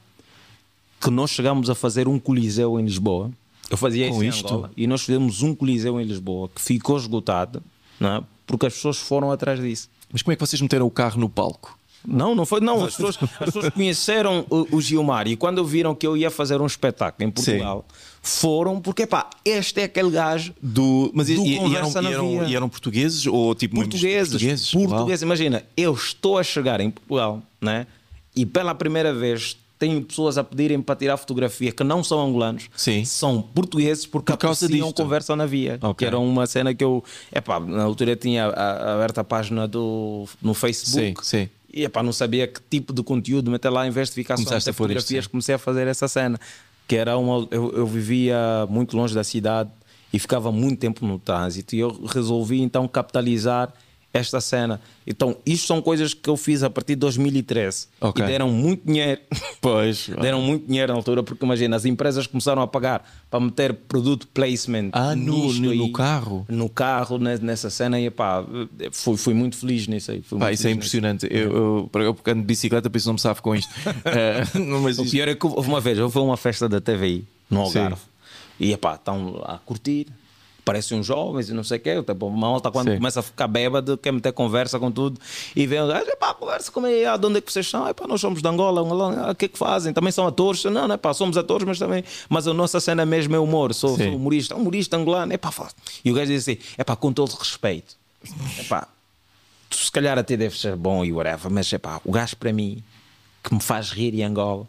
que nós chegamos a fazer um coliseu em Lisboa. Eu fazia Com isso em isto? Angola. E nós fizemos um coliseu em Lisboa que ficou esgotado, não é? porque as pessoas foram atrás disso. Mas como é que vocês meteram o carro no palco? Não, não foi. Não, as pessoas, as pessoas conheceram o, o Gilmar e quando viram que eu ia fazer um espetáculo em Portugal, foram porque, pá, este é aquele gajo Do, mas do e- e eram, Conversa na e eram- Via. e eram portugueses ou tipo portugueses. portugueses? Portugueses. Imagina, eu estou a chegar em Portugal, né? E pela primeira vez tenho pessoas a pedirem para tirar fotografia que não são angolanos, Sim. são portugueses porque Por causa apreciam disto. conversa na via. Ok. Que era uma cena que eu, epá, na altura eu tinha a- a- aberto a página do, no Facebook. Sim, sim. E epá, não sabia que tipo de conteúdo meter lá em vez de ficar só a Começaste meter a isto, fotografias, sim. comecei a fazer essa cena. Que era uma. Eu, eu vivia muito longe da cidade e ficava muito tempo no trânsito. E eu resolvi então capitalizar esta cena. Então, isto são coisas que eu fiz a partir de 2013 Ok. e deram muito dinheiro. Pois. deram muito dinheiro na altura, porque imagina, as empresas começaram a pagar para meter produto placement Ah, no- no- no aí, carro? No carro, ne- nessa cena, e pá, fui, fui muito feliz nisso aí. Pá, isso é nisso. impressionante. Eu, eu, eu, porque ando de bicicleta, por isso não me safo com isto. Eh, mas O isto- pior é que houve uma vez, houve uma festa da TVI no Algarve e epá, estão a curtir, parecem uns jovens e não sei o quê. Tipo, uma malta quando Sim. começa a ficar bêbado, quer meter conversa com tudo e vem gajo, epá, conversa como é, ah, de onde é que vocês são? Epá, nós somos de Angola, Angola, ah, o que é que fazem? Também são atores? Não, não, epá, somos atores, mas também, mas a nossa cena mesmo é humor, sou, sou humorista, humorista angolano, epá, faz. E o gajo diz assim, epá, com todo respeito, epá, tu se calhar até deve ser bom e whatever, mas epá, o gajo para mim que me faz rir em Angola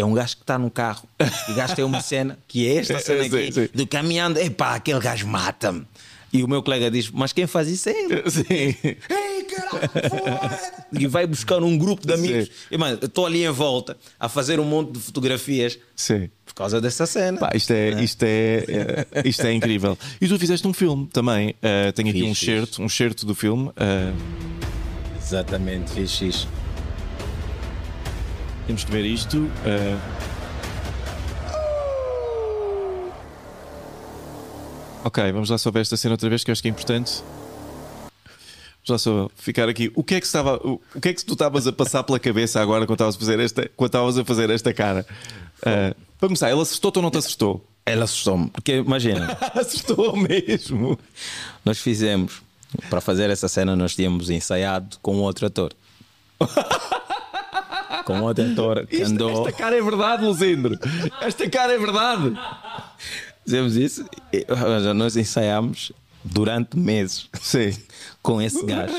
é um gajo que está no carro e o gajo tem uma cena que é esta cena Sim, aqui sim. do caminhando, epá, aquele gajo mata-me. E o meu colega diz: Mas quem faz isso é ele. Sim. Ei, caralho! E vai buscar um grupo de amigos. Sim. E, mano, estou ali em volta a fazer um monte de fotografias Sim. por causa dessa cena. Pá, isto, é, isto, é, é- isto é incrível. E tu fizeste um filme também. Eh, tenho aqui Fiz, um certo, um certo do filme. Eh, Exatamente, fiz isso. Temos que ver isto. eh. Ok, vamos lá ver esta cena outra vez que eu acho que é importante. Vamos lá só ficar aqui. O que é que estava, o, o que é que tu estavas a passar pela cabeça agora quando estavas a fazer esta, quando estavas a fazer esta cara? Eh, para começar, ele acertou-te ou não te acertou? Ela assustou-me, porque imagina. acertou mesmo. Nós fizemos, para fazer essa cena, nós tínhamos ensaiado com outro ator. com outro ator que Isto- andou. esta cara é verdade, Luzindro. Esta cara é verdade. Fizemos isso. e, olha, Nós ensaiámos durante meses Sim. com esse gajo.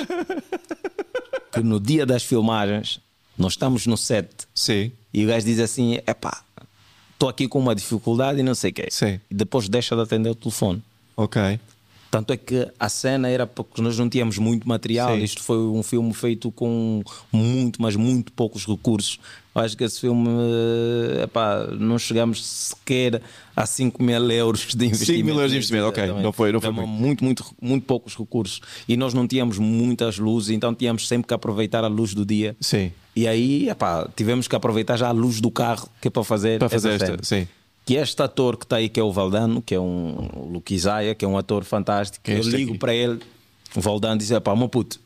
que no dia das filmagens, nós estamos no set Sim. e o gajo diz assim: epá, estou aqui com uma dificuldade e não sei o quê. Sim. E depois deixa de atender o telefone. Ok. Tanto é que a cena era porque nós não tínhamos muito material. Sim. Isto foi um filme feito com muito, mas muito poucos recursos. Eu acho que esse filme, eh, epá, não chegamos sequer a 5 mil euros de investimento. 5 mil euros de investimento, ok. Não foi- não foi muito. muito, muito, muito poucos recursos. E nós não tínhamos muitas luzes, então tínhamos sempre que aproveitar a luz do dia. Sim. E aí, epá, tivemos que aproveitar já a luz do carro que é para fazer, Para fazer esta. Sim. Que este ator que está aí, que é o Valdano, que é um o Luke Isaiah, que é um ator fantástico, é eu ligo para ele, o Valdano diz: pá, meu puto,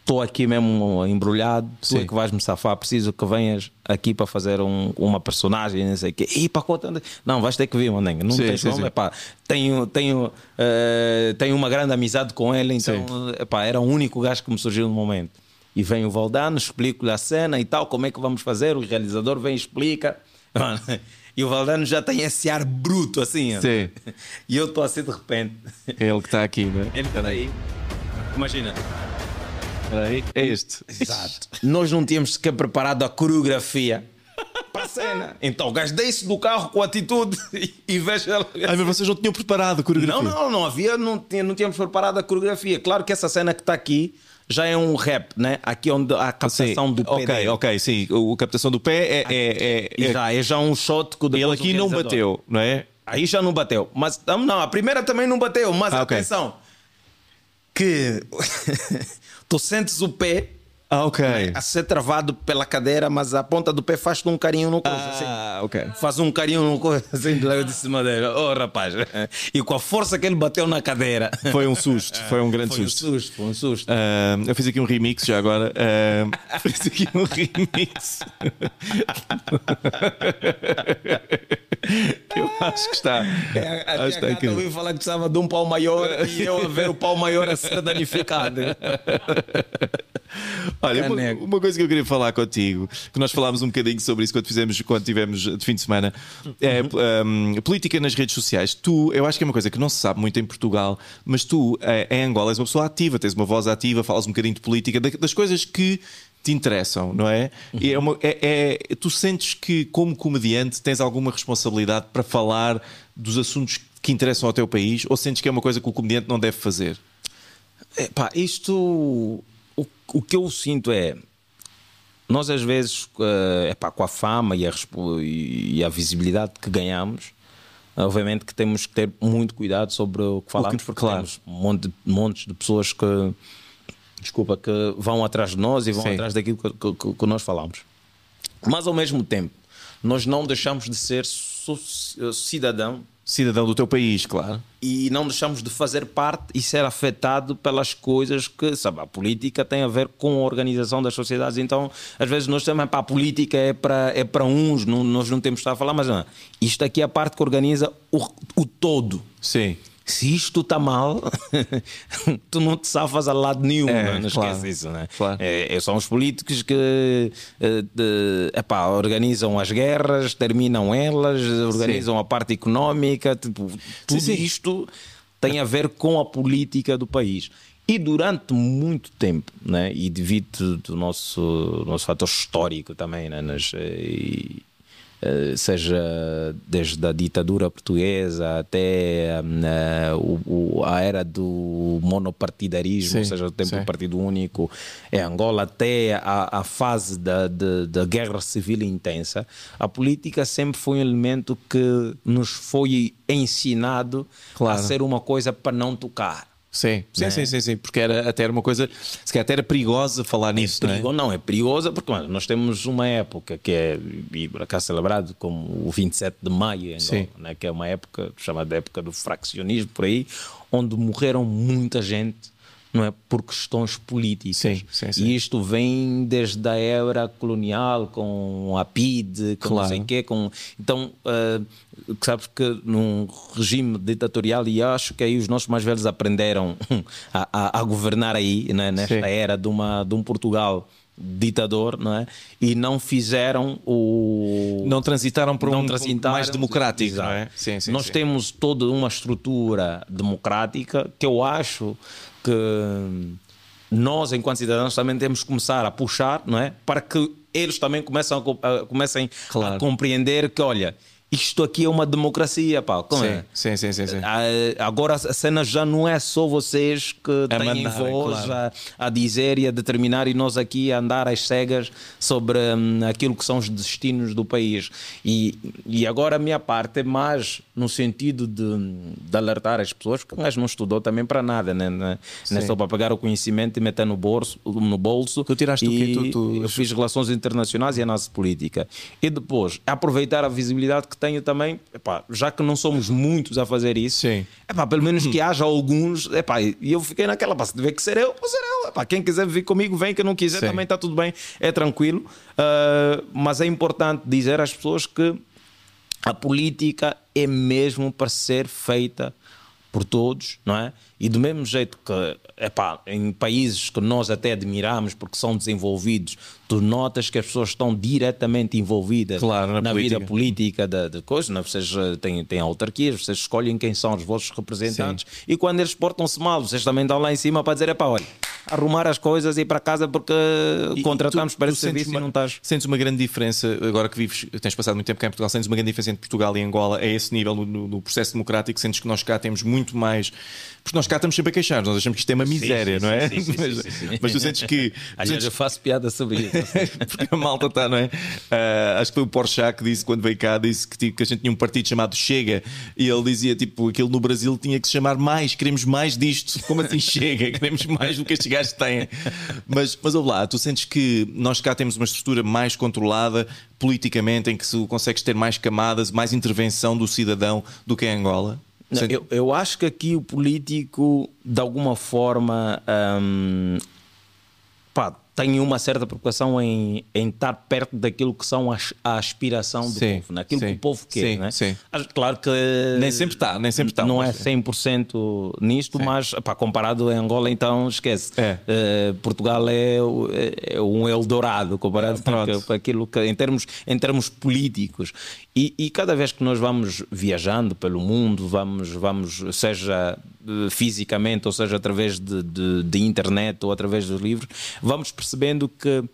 estou aqui mesmo embrulhado, tu Sim. é que vais me safar, preciso que venhas aqui para fazer um- uma personagem, não sei o quê. E para conta, não, vais ter que vir, mandenga, não Sim, tens sim, como, sim. epá, tenho, tenho, eh, tenho uma grande amizade com ele, então epá, era o único gajo que me surgiu no momento. E vem o Valdano, explico-lhe a cena e tal, como é que vamos fazer, o realizador vem e explica. E o Valdano já tem esse ar bruto assim. Sim. E eu estou assim de repente. É ele que está aqui, não é? Ele está aí. Imagina. Espera aí. É este. Exato. Nós não tínhamos sequer preparado a coreografia para a cena. Então o gajo desce do carro com atitude e, veja. Ai, mas vocês não tinham preparado a coreografia. Não, não, não havia, não, tinha, não tínhamos preparado a coreografia. Claro que essa cena que está aqui já é um rap, né? Aqui onde a Sim. captação do pé Ok, dele. ok, sim. O, a captação do pé é. é, é- é- já, é já um shot que ele aqui não bateu, não é? Aí já não bateu. Mas não, a primeira também não bateu. Mas Ah, atenção, que tu sentes o pé Ah, ok. A ser travado pela cadeira, mas a ponta do pé faz-te um carinho no coisa. assim. Ah, ok. Faz um carinho no coisa assim, de lá eu disse madeira. Oh, rapaz. E com a força que ele bateu na cadeira. Foi um susto, foi um grande Foi um susto. susto, foi um susto. Ah, eu fiz aqui um remix já agora. Ah, fiz aqui um remix. eu acho que está. Acho que Até está a gata ouviu falar que precisava de um pau maior e eu a ver o pau maior a ser danificado. Olha, uma, uma coisa que eu queria falar contigo, que nós falámos um bocadinho sobre isso quando fizemos, quando tivemos de fim de semana, é Uhum. hum, política nas redes sociais. Tu, eu acho que é uma coisa que não se sabe muito em Portugal, mas tu, eh, em Angola, és uma pessoa ativa, tens uma voz ativa, falas um bocadinho de política, da- das coisas que te interessam, não é? E é uma- é- é- tu sentes que, como comediante, tens alguma responsabilidade para falar dos assuntos que interessam ao teu país, ou sentes que é uma coisa que o comediante não deve fazer? Epá, isto. O, o que eu sinto é. Nós, às vezes, eh, epá, com a fama e a, e a visibilidade que ganhamos, obviamente que temos que ter muito cuidado sobre o que falamos, porque claro. temos monte montes de pessoas que. Desculpa, que vão atrás de nós e vão Sim. atrás daquilo que, que- que nós falamos. Mas, ao mesmo tempo, nós não deixamos de ser so- cidadão Cidadão do teu país, claro. e não deixamos de fazer parte e ser afetado pelas coisas que, sabe, a política tem a ver com a organização das sociedades. Então, às vezes nós temos, pá, a política é para é para uns, não, nós não temos que estar a falar, mas não, isto aqui é a parte que organiza o, o todo. Sim. Se isto está mal, tu não te safas a lado nenhum, É, não, não claro, esquece isso, né? claro. É, é- são os políticos que eh, de- epá, organizam as guerras, terminam elas, organizam a parte económica, tipo, tudo sim. isto tem a ver com a política do país. E durante muito tempo, né, e devido do nosso, nosso fator histórico também, né, nas, e, seja desde a ditadura portuguesa até hum, eh, a era do monopartidarismo, Sim, ou seja, o tempo sim. do Partido Único em Angola, até a, a fase da, de- da guerra civil intensa, a política sempre foi um elemento que nos foi ensinado Claro. a ser uma coisa para não tocar. Sim, sim, Né? sim, sim, sim, porque era até era uma coisa, se calhar até era perigosa falar nisso, não é? Perigo, não, é perigosa porque mano, nós temos uma época que é, e por acaso celebrado como o 27 de maio, Angola, né, que é uma época chamada época do fraccionismo, por aí, onde morreram muita gente. Não é por questões políticas. Sim, sim, sim. E isto vem desde a era colonial, com a PID, com não Claro. sei quê. Com... Então, ah, sabes que num regime ditatorial, e acho que aí os nossos mais velhos aprenderam a, a- a governar aí, né, nesta Sim. era de, uma, de um Portugal ditador, não é? E não fizeram o. Não transitaram para não um transitaram. mais democrático, Exato. não é? Sim, sim, Nós sim. temos toda uma estrutura democrática que eu acho que nós, enquanto cidadãos, também temos que começar a puxar, não é? Para que eles também comecem a, co- a- comecem Claro. a compreender que, olha, isto aqui é uma democracia, pá. Como Sim, é? sim, sim, sim, sim. Ah, Agora a cena já não é só vocês que A têm mandarem, voz claro. a, a dizer e a determinar e nós aqui a andar às cegas sobre hum, aquilo que são os destinos do país. E, e agora a minha parte é mais no sentido de, de alertar as pessoas, porque o gajo não estudou também para nada, né? Não é é Sim. só para pegar o conhecimento e meter no bolso. No bolso Tu tiraste o quê? e Tu- tu- Eu fiz relações internacionais e análise política. E depois, aproveitar a visibilidade que tenho também, epá, já que não somos muitos a fazer isso, Sim. epá, pelo menos que haja alguns. Epá, e eu fiquei naquela, pá, se tiver que ser eu, vou ser eu. Epá, quem quiser vir comigo, vem. Quem não quiser, Sim. também está tudo bem, é tranquilo. Ah, mas é importante dizer às pessoas que a política é mesmo para ser feita por todos, não é? E do mesmo jeito que, epá, em países que nós até admiramos porque são desenvolvidos, tu notas que as pessoas estão diretamente envolvidas Claro, na vida política. política da, da coisa, não é? vocês eh, têm, têm autarquias, vocês escolhem quem são os vossos representantes e quando eles portam-se mal, vocês também estão lá em cima para dizer, epá, olha, arrumar as coisas e ir para casa porque E- contratamos e tu- para esse serviço uma- e não estás. Sentes uma grande diferença, agora que vives, tens passado muito tempo cá em Portugal, sentes uma grande diferença entre Portugal e Angola a esse nível no- no processo democrático? Sentes que nós cá temos muito mais. Porque nós cá estamos sempre a queixar, nós achamos que isto é uma miséria, sim, não é? sim, sim, mas, sim, sim. mas tu sentes que. Aliás, sentes- eu faço piada sobre isso. porque a malta está, não é? Ah, acho que foi o Porchat que disse, quando veio cá, disse que, tipo, que a gente tinha um partido chamado Chega e ele dizia, tipo, aquilo no Brasil tinha que se chamar mais, queremos mais disto. Como assim Chega? Queremos mais do que estes gajos têm. Mas, mas ouve lá, tu sentes que nós cá temos uma estrutura mais controlada politicamente, em que se consegues ter mais camadas, mais intervenção do cidadão do que em Angola? Não, eu, eu acho que aqui o político, de alguma forma, hum, pá, tem uma certa preocupação em, em estar perto daquilo que são as, a aspiração do Sim, povo, naquilo sim, que o povo quer. sim, não é? sim. Claro que Nem sempre está, nem sempre está, Não é mas- 100% nisto, mas pá, comparado a Angola, então esquece. É. Eh, Portugal é, é- é um Eldorado comparado Pronto. com, aquilo que, em termos, em termos políticos. E, e cada vez que nós vamos viajando pelo mundo, vamos, vamos seja fisicamente, ou seja através de, de, de internet ou através dos livros, vamos percebendo que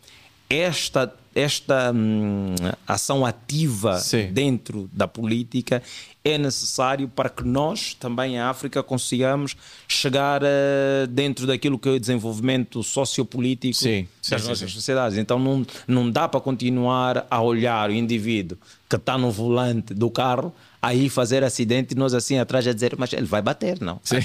esta, esta hum, ação ativa Sim. dentro da política é necessário para que nós, também a África, consigamos chegar eh, dentro daquilo que é o desenvolvimento sociopolítico Sim, sim, das sim, nossas sociedades. Então não, não dá para continuar a olhar o indivíduo que está no volante do carro aí fazer acidente nós assim atrás a dizer, mas ele vai bater, não. Sim.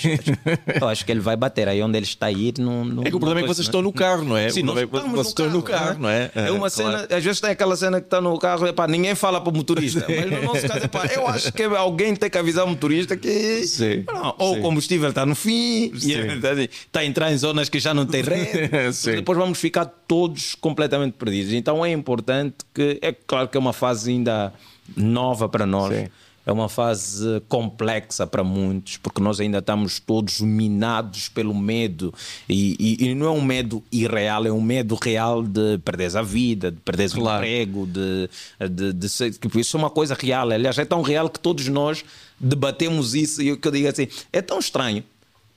Eu acho que ele vai bater aí onde ele está a ir. Não, não, É que o problema é que vocês estão no carro, não é? Sim, nós é estamos vocês estão no carro, não é? É uma Ah, cena, claro. às vezes tem aquela cena que está no carro, epá, ninguém fala para o motorista, mas no nosso caso, epá, eu acho que alguém tem que avisar o motorista que Sim, não, ou sim. o combustível está no fim, está, está a entrar em zonas que já não tem rede, Sim. depois vamos ficar todos completamente perdidos. Então é importante que, é claro que é uma fase ainda nova para nós. Sim. É uma fase complexa para muitos, porque nós ainda estamos todos minados pelo medo. E, e- e não é um medo irreal, é um medo real de perderes a vida, de perderes Claro. o emprego, de, de, de ser- isso é uma coisa real. Aliás, é tão real que todos nós debatemos isso. E o que eu digo assim, é tão estranho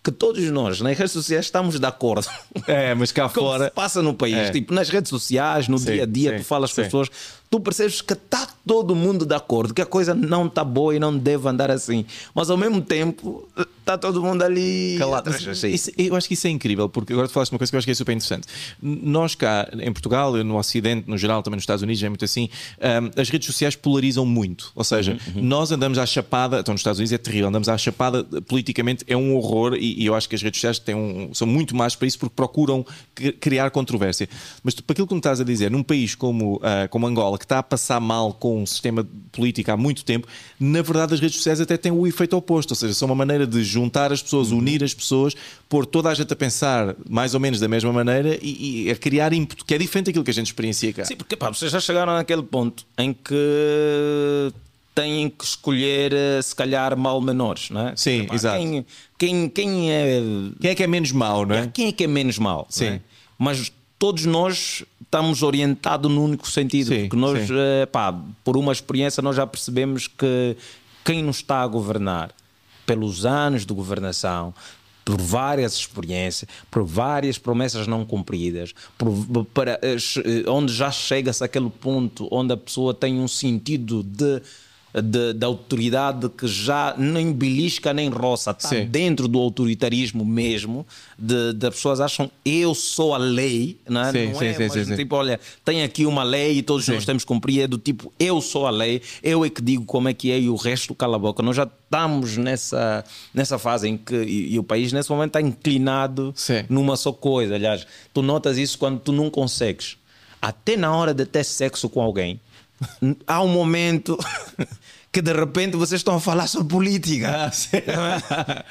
que todos nós nas redes sociais estamos de acordo. É, mas cá fora. se passa no país, É. tipo, nas redes sociais, no Sim, dia a dia, sim, tu falas com as pessoas, tu percebes que está todo mundo de acordo, que a coisa não está boa e não deve andar assim. Mas ao mesmo tempo, está todo mundo ali Calado. atrás, isso- eu acho que isso é incrível, porque agora tu falaste uma coisa que eu acho que é super interessante. Nós cá em Portugal, no Ocidente, no geral, também nos Estados Unidos, é muito assim, hum, as redes sociais polarizam muito. Ou seja, Uhum, nós andamos à chapada, então nos Estados Unidos é terrível, andamos à chapada politicamente, é um horror, e, e eu acho que as redes sociais têm um- são muito mais para isso porque procuram cri- criar controvérsia. Mas tu, para aquilo que me estás a dizer, num país como, ah, como Angola, que está a passar mal com um sistema político há muito tempo, na verdade as redes sociais até têm o efeito oposto, ou seja, são uma maneira de juntar as pessoas, unir as pessoas, pôr toda a gente a pensar mais ou menos da mesma maneira e, e a criar ímpeto, que é diferente daquilo que a gente experiencia cá. Sim, porque pá, vocês já chegaram naquele ponto em que têm que escolher, eh, se calhar, mal menores, não é? Sim, Epá, exato. Quem, quem, quem é Quem é que é menos mau, não é? Quem é que é menos mal? Sim. não é? Mas todos nós estamos orientados no único sentido. Sim, porque nós, eh, pá, por uma experiência, nós já percebemos que quem nos está a governar, pelos anos de governação, por várias experiências, por várias promessas não cumpridas, por, para, eh, eh, onde já chega-se àquele ponto onde a pessoa tem um sentido de. De, de autoridade que já nem belisca nem roça, está Sim. dentro do autoritarismo mesmo, de, de pessoas acham eu sou a lei, não é? Sim, não sim, é? sim, Mas sim, tipo, olha, tem aqui uma lei e todos nós temos que cumprir, é do tipo eu sou a lei, eu é que digo como é que é e o resto cala a boca. Nós já estamos nessa, nessa fase em que, e, e o país nesse momento está inclinado numa só coisa. Aliás, tu notas isso quando tu não consegues, até na hora de ter sexo com alguém, há um momento que de repente vocês estão a falar sobre política.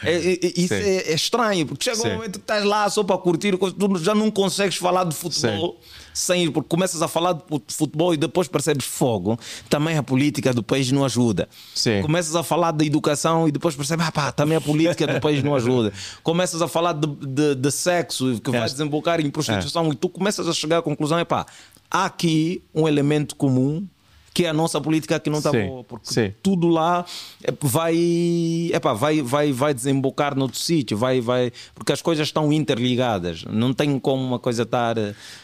É, é, é, isso Sim. é, é estranho, porque chega Sim. um momento que estás lá só para curtir, tu já não consegues falar de futebol sem ir, porque começas a falar de fu- futebol e depois percebes fogo. Também a política do país não ajuda. Sim. Começas a falar de educação e depois percebes, ah pá, também a política do país não ajuda. Começas a falar de, de, de sexo que vai É. desembocar em prostituição e tu começas a chegar à conclusão, é pá, há aqui um elemento comum que é a nossa política que não está boa, porque sim. tudo lá é, vai, epá, vai, vai, vai desembocar noutro sítio, vai, vai, porque as coisas estão interligadas, não tem como uma coisa estar.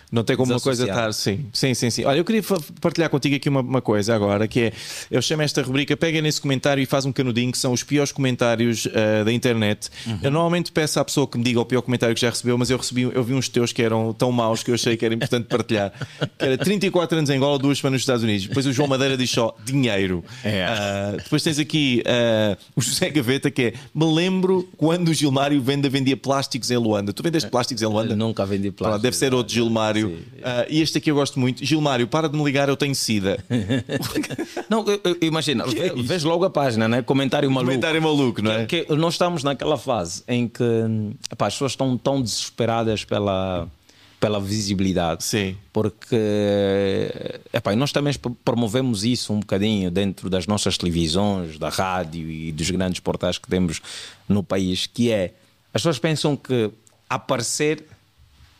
Não tem como uma coisa estar, sim, sim, sim, sim. Olha, eu queria partilhar contigo aqui uma, uma coisa agora, que é, eu chamo esta rubrica, pega nesse comentário e faz um canudinho, que são os piores comentários ah, da internet. Uhum. Eu normalmente peço à pessoa que me diga o pior comentário que já recebeu, mas eu recebi, eu vi uns teus que eram tão maus que eu achei que era importante partilhar. Que era 34 anos em Angola, duas semanas nos Estados Unidos. Depois o João Madeira diz só dinheiro. É. Ah, depois tens aqui ah, o José Gaveta, que é, me lembro quando o Gilmário Venda vendia plásticos em Luanda. Tu vendeste plásticos em Luanda? Nunca vendi Pronto, plástico. deve ser outro Gilmário. Ah, e este aqui eu gosto muito. Gilmário, para de me ligar, eu tenho sida. Não, eu- eu- imagina, vê- vês logo a página, né? Comentário maluco. Comentário maluco, não é? Que nós estamos naquela fase em que epá, as pessoas estão tão desesperadas pela, pela visibilidade. Sim. Porque epá, nós também promovemos isso um bocadinho dentro das nossas televisões, da rádio e dos grandes portais que temos no país, que é as pessoas pensam que aparecer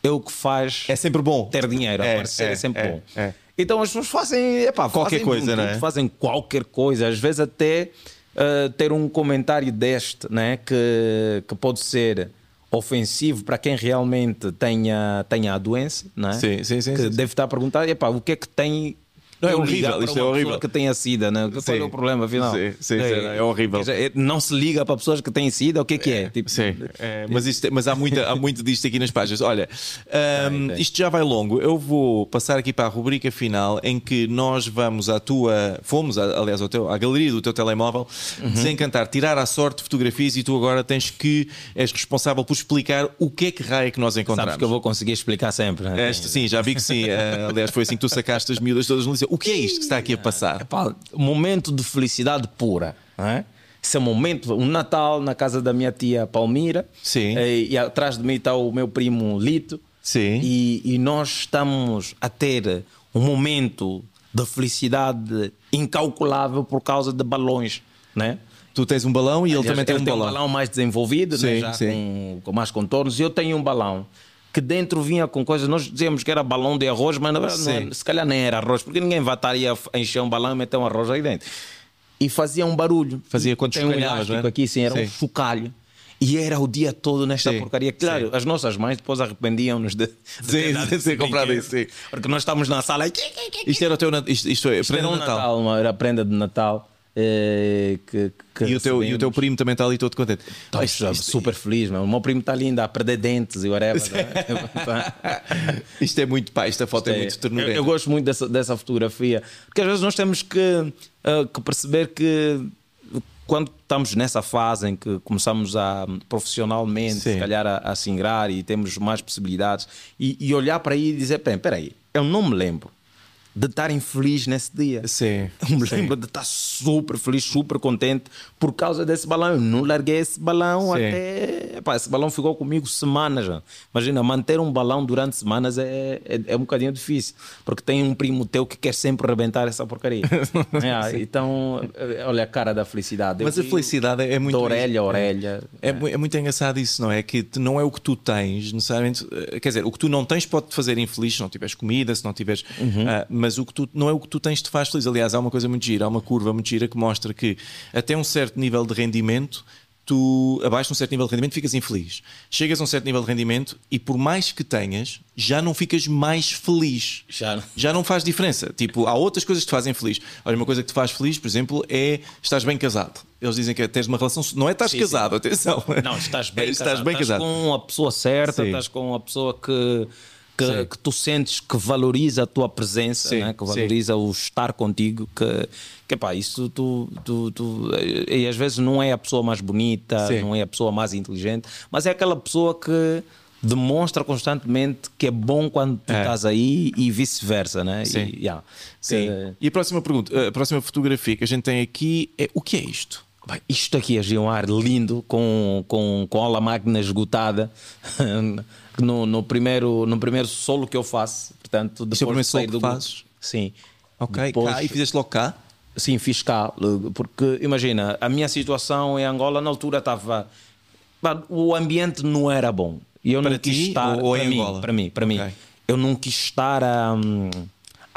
é o que faz É sempre bom. ter dinheiro, É, aparecer é, é, sempre é, bom. é. Então as pessoas fazem epá, Qualquer fazem coisa, tudo, Fazem qualquer coisa, às vezes até uh, ter um comentário deste, né, que, que pode ser ofensivo para quem realmente tenha, tenha a doença, não é? Sim, sim, sim, que sim, deve estar a perguntar, epá, o que é que tem Não, é horrível, isto é horrível. que tenha sida, né? Qual Sim. é o problema, afinal? Sim, sim, sim, é horrível. quer dizer, Não se liga para pessoas que têm sida, o que é que é? Tipo, Sim, é, mas, isto- mas há, muita, há muito disto aqui nas páginas. Olha, tem. isto já vai longo. Eu vou passar aqui para a rubrica final em que nós vamos à tua. Fomos, a- aliás, ao teu, à galeria do teu telemóvel Uhum. desencantar, tirar à sorte fotografias e tu agora tens que. és responsável por explicar o que é que raio é que nós encontramos. Sabes que eu vou conseguir explicar sempre. Né? Este, sim, já vi que sim. Eh, aliás, foi assim que tu sacaste as miúdas todas no liceu. O que é isto que está aqui a passar? Epá, momento de felicidade pura. Não é? Esse é um momento, um Natal na casa da minha tia Palmira. Sim. E, e atrás de mim está o meu primo Lito. Sim. E, e nós estamos a ter um momento de felicidade incalculável por causa de balões. Né? Tu tens um balão e ele Aliás, também tem um tem balão. mais desenvolvido, né? Sim, já sim. Com, com mais contornos. E eu tenho um balão que dentro vinha com coisas. Nós dizíamos que era balão de arroz, mas na verdade não Sim. era- se calhar nem era arroz, porque ninguém vai estar aí a encher um balão e meter um arroz aí dentro. E fazia um barulho. Fazia quando Tem um elástico era? aqui, sim, era um Sim. chocalho. E era o dia todo nesta Sim, porcaria. Claro, as nossas mães depois arrependiam-nos de, de Sim, sim, sim, comprado brinquedo. isso, sim. Porque nós estávamos na sala e. Isto era o teu. Isto, isto é, Isto era prenda um de Natal. Natal, uma- era a prenda de Natal. Eh, que, que E o, teu, e o teu primo também está ali todo contente. Tá, Isto- isto- isto- super feliz, meu. O meu primo está lindo a perder dentes e whatever. Isto é muito pá, esta foto é, muito eu, ternurenta. eu gosto muito dessa, dessa fotografia. Porque às vezes nós temos que, ah, que perceber que quando estamos nessa fase em que começamos a profissionalmente, Sim. se calhar, a, a se ingrar e temos mais possibilidades, e, e olhar para aí e dizer: "Pera, espera aí, eu não me lembro de estar infeliz nesse dia. Sim, Eu me sim. lembro de estar super feliz, super contente por causa desse balão. Eu não larguei esse balão Sim. até. Epá, esse balão ficou comigo semanas. já. Imagina, manter um balão durante semanas é, é, é um bocadinho difícil, porque tem um primo teu que quer sempre rebentar essa porcaria. É, então, eh, olha a cara da felicidade. Mas Eu a felicidade é muito. De orelha a orelha. É, é muito engraçado isso, não é? Que não é o que tu tens, necessariamente. eh, Quer dizer, o que tu não tens pode te fazer infeliz se não tiveres comida, se não tiveres. Uhum. ah, mas o que tu, não é o que tu tens que te faz feliz. Aliás, há uma coisa muito gira, há uma curva muito gira que mostra que até um certo nível de rendimento. Tu, abaixo de um certo nível de rendimento, ficas infeliz. Chegas a um certo nível de rendimento e, por mais que tenhas, já não ficas mais feliz. Já não. já não faz diferença. Tipo, há outras coisas que te fazem feliz. Olha, uma coisa que te faz feliz, por exemplo, é estás bem casado. Eles dizem que é teres uma relação. Não é estás Sim, casado, atenção. Não, estás bem estás casado. bem estás casado. com a pessoa certa, Sim. estás com a pessoa que, que, Sim. que tu sentes que valoriza a tua presença, Sim, né? que sim. valoriza o estar contigo, que, que pá, isso tu, tu, tu- e às vezes não é a pessoa mais bonita, Sim. não é a pessoa mais inteligente, mas é aquela pessoa que demonstra constantemente que é bom quando tu É. estás aí e vice-versa, né? Sim. E, yeah, Sim. que- E a próxima pergunta, a próxima fotografia que a gente tem aqui é o que é isto? Bem, isto aqui é Gilmar lindo, com, com, com aula máquina esgotada, no, no, primeiro, no primeiro solo que eu faço. Portanto, depois Isto é o primeiro de sair solo que do fazes? Sim. Ok, Depois- cá, e fizeste logo cá? Sim, fiz cá. Porque, imagina, a minha situação em Angola na altura estava. O ambiente não era bom. E eu Para não quis ti estar. ou- para em mim, Angola? Para mim, para mim. Ok. Eu não quis estar a, hum,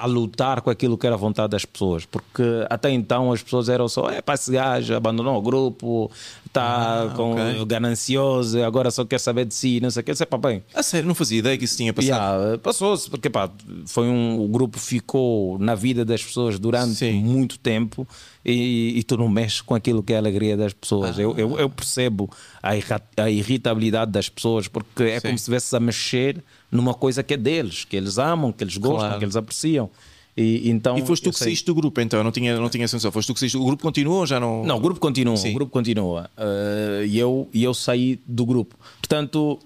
a lutar com aquilo que era a vontade das pessoas, porque até então as pessoas eram só, é para esse gajo, abandonou o grupo, está Ah, com ok. ganancioso, agora só quer saber de si, não sei o que, sei pá, bem. A sério, não fazia ideia que isso tinha passado. Yeah, Passou-se, porque pá, foi um, o grupo ficou na vida das pessoas durante Sim. muito tempo e, e tu não mexes com aquilo que é a alegria das pessoas. Eu, eu, eu percebo a irritabilidade das pessoas porque é Sim. como se estivesse a mexer numa coisa que é deles, que eles amam, que eles gostam, Claro. que eles apreciam. E, então, E foste tu eu que saíste do grupo, então, eu não tinha, não tinha essa noção. Foste tu que saíste. O grupo continuou ou já não? Não, o grupo continua. Sim. O grupo continua. Eh, e eu, e eu saí do grupo. Portanto,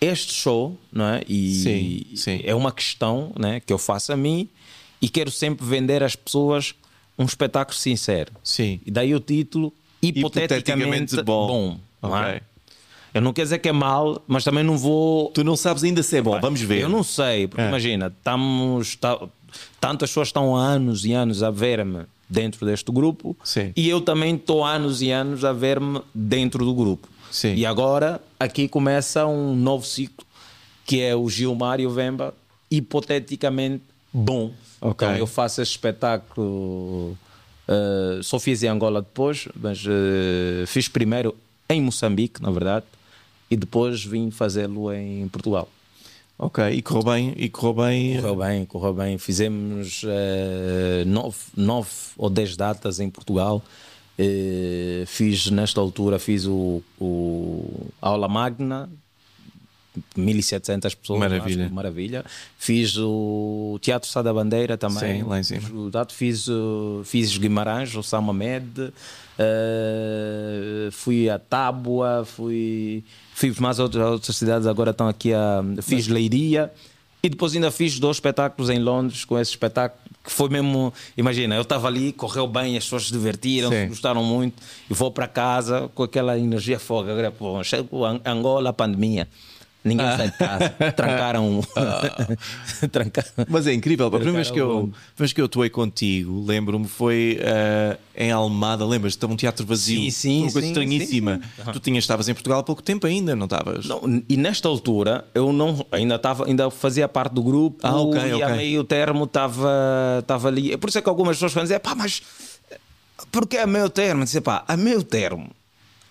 este show, não é? E Sim, sim. é uma questão né, que eu faço a mim e quero sempre vender às pessoas um espetáculo sincero. Sim. E daí o título hipoteticamente, Hipoteticamente bom. não é? Eu não quero dizer que é mal, mas também não vou Tu não sabes ainda se é bom, vamos ver. eu não sei, porque É. imagina, estamos. tá- tantas pessoas estão há anos e anos a ver-me dentro deste grupo Sim. e eu também estou há anos e anos a ver-me dentro do grupo. Sim. E agora aqui começa um novo ciclo que é o Gilmar e o Vemba, hipoteticamente bom. Ok. Então eu faço esse espetáculo. eh, só fiz em Angola depois, mas eh, fiz primeiro em Moçambique, na verdade, e depois vim fazê-lo em Portugal. Ok, e correu bem, e correu bem. Correu bem, correu bem. Fizemos eh, nove, nove ou dez datas em Portugal. Eh, fiz nesta altura fiz o, o aula magna 1700 pessoas Maravilha. acho que maravilha fiz o teatro Sá da Bandeira também Sim, lá em cima. Fiz dato fiz Guimarães o Sama Med eh, fui a Tábua fui fiz mais outras, outras cidades agora estão aqui a fiz Leiria e depois ainda fiz dois espetáculos em Londres com esse espetáculo que foi mesmo. Imagina, eu estava ali, correu bem, as pessoas se divertiram, Sim. gostaram muito, e vou para casa com aquela energia foga. Agora, pô, chego a Angola, pandemia. Ninguém sai de casa. Trancaram. Trancaram. Mas é incrível, a primeira vez que eu, a vez que eu atuei contigo, lembro-me, foi eh, em Almada, lembras? Estava um teatro vazio. Sim, sim, Uma coisa sim, estranhíssima. Tu tinhas, estavas em Portugal há pouco tempo ainda, não estavas? Não, e nesta altura eu não ainda estava ainda fazia parte do grupo Ah, ok, e a ok. meio termo estava ali é por isso é que algumas pessoas vão dizer pá mas porque a meio termo disse, pá a meio termo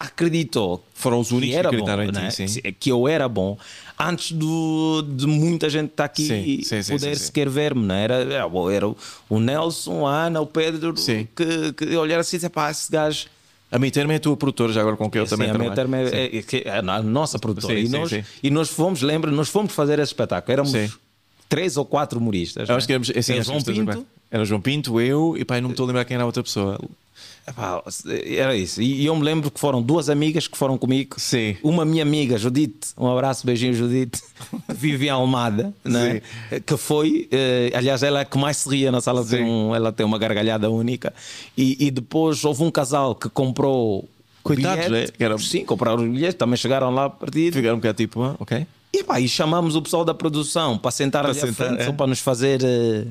acreditou Foram os únicos que era acreditaram bom, em ti, né? sim. que eu era bom antes do, de muita gente estar aqui Sim, e sim, sim, poder sim, sim. sequer ver-me né? era, era, bom, era o Nelson, a Ana, o Pedro Sim. que, que olhar assim e dizer pá esse gajo A minha termo é a tua produtora, já agora com quem eu também Sim, a trabalho. Meterme é, é- é que é a nossa produtora. Sim, e, sim, nós, sim. e nós fomos, lembra, nós fomos fazer esse espetáculo. Éramos Sim. três ou quatro humoristas. Acho que né? éramos, assim, Era que João a Pinto. Era o João Pinto, eu e pá, não me estou a lembrar quem era a outra pessoa. Epá, Era isso. E eu me lembro que foram duas amigas que foram comigo. Sim. Uma minha amiga, Judite, um abraço, beijinho, Judite, que vive em Almada, né? que foi, eh, aliás, ela é que mais se ria na sala, tem um, ela tem uma gargalhada única. E, e depois houve um casal que comprou. Coitados, bilhete. né? Era- Sim, compraram os bilhetes, também chegaram lá a partir. Ficaram um bocado tipo, ah, ok. E, pá, e chamamos o pessoal da produção para sentar Para ali sentar, frente, é. só para nos fazer. eh,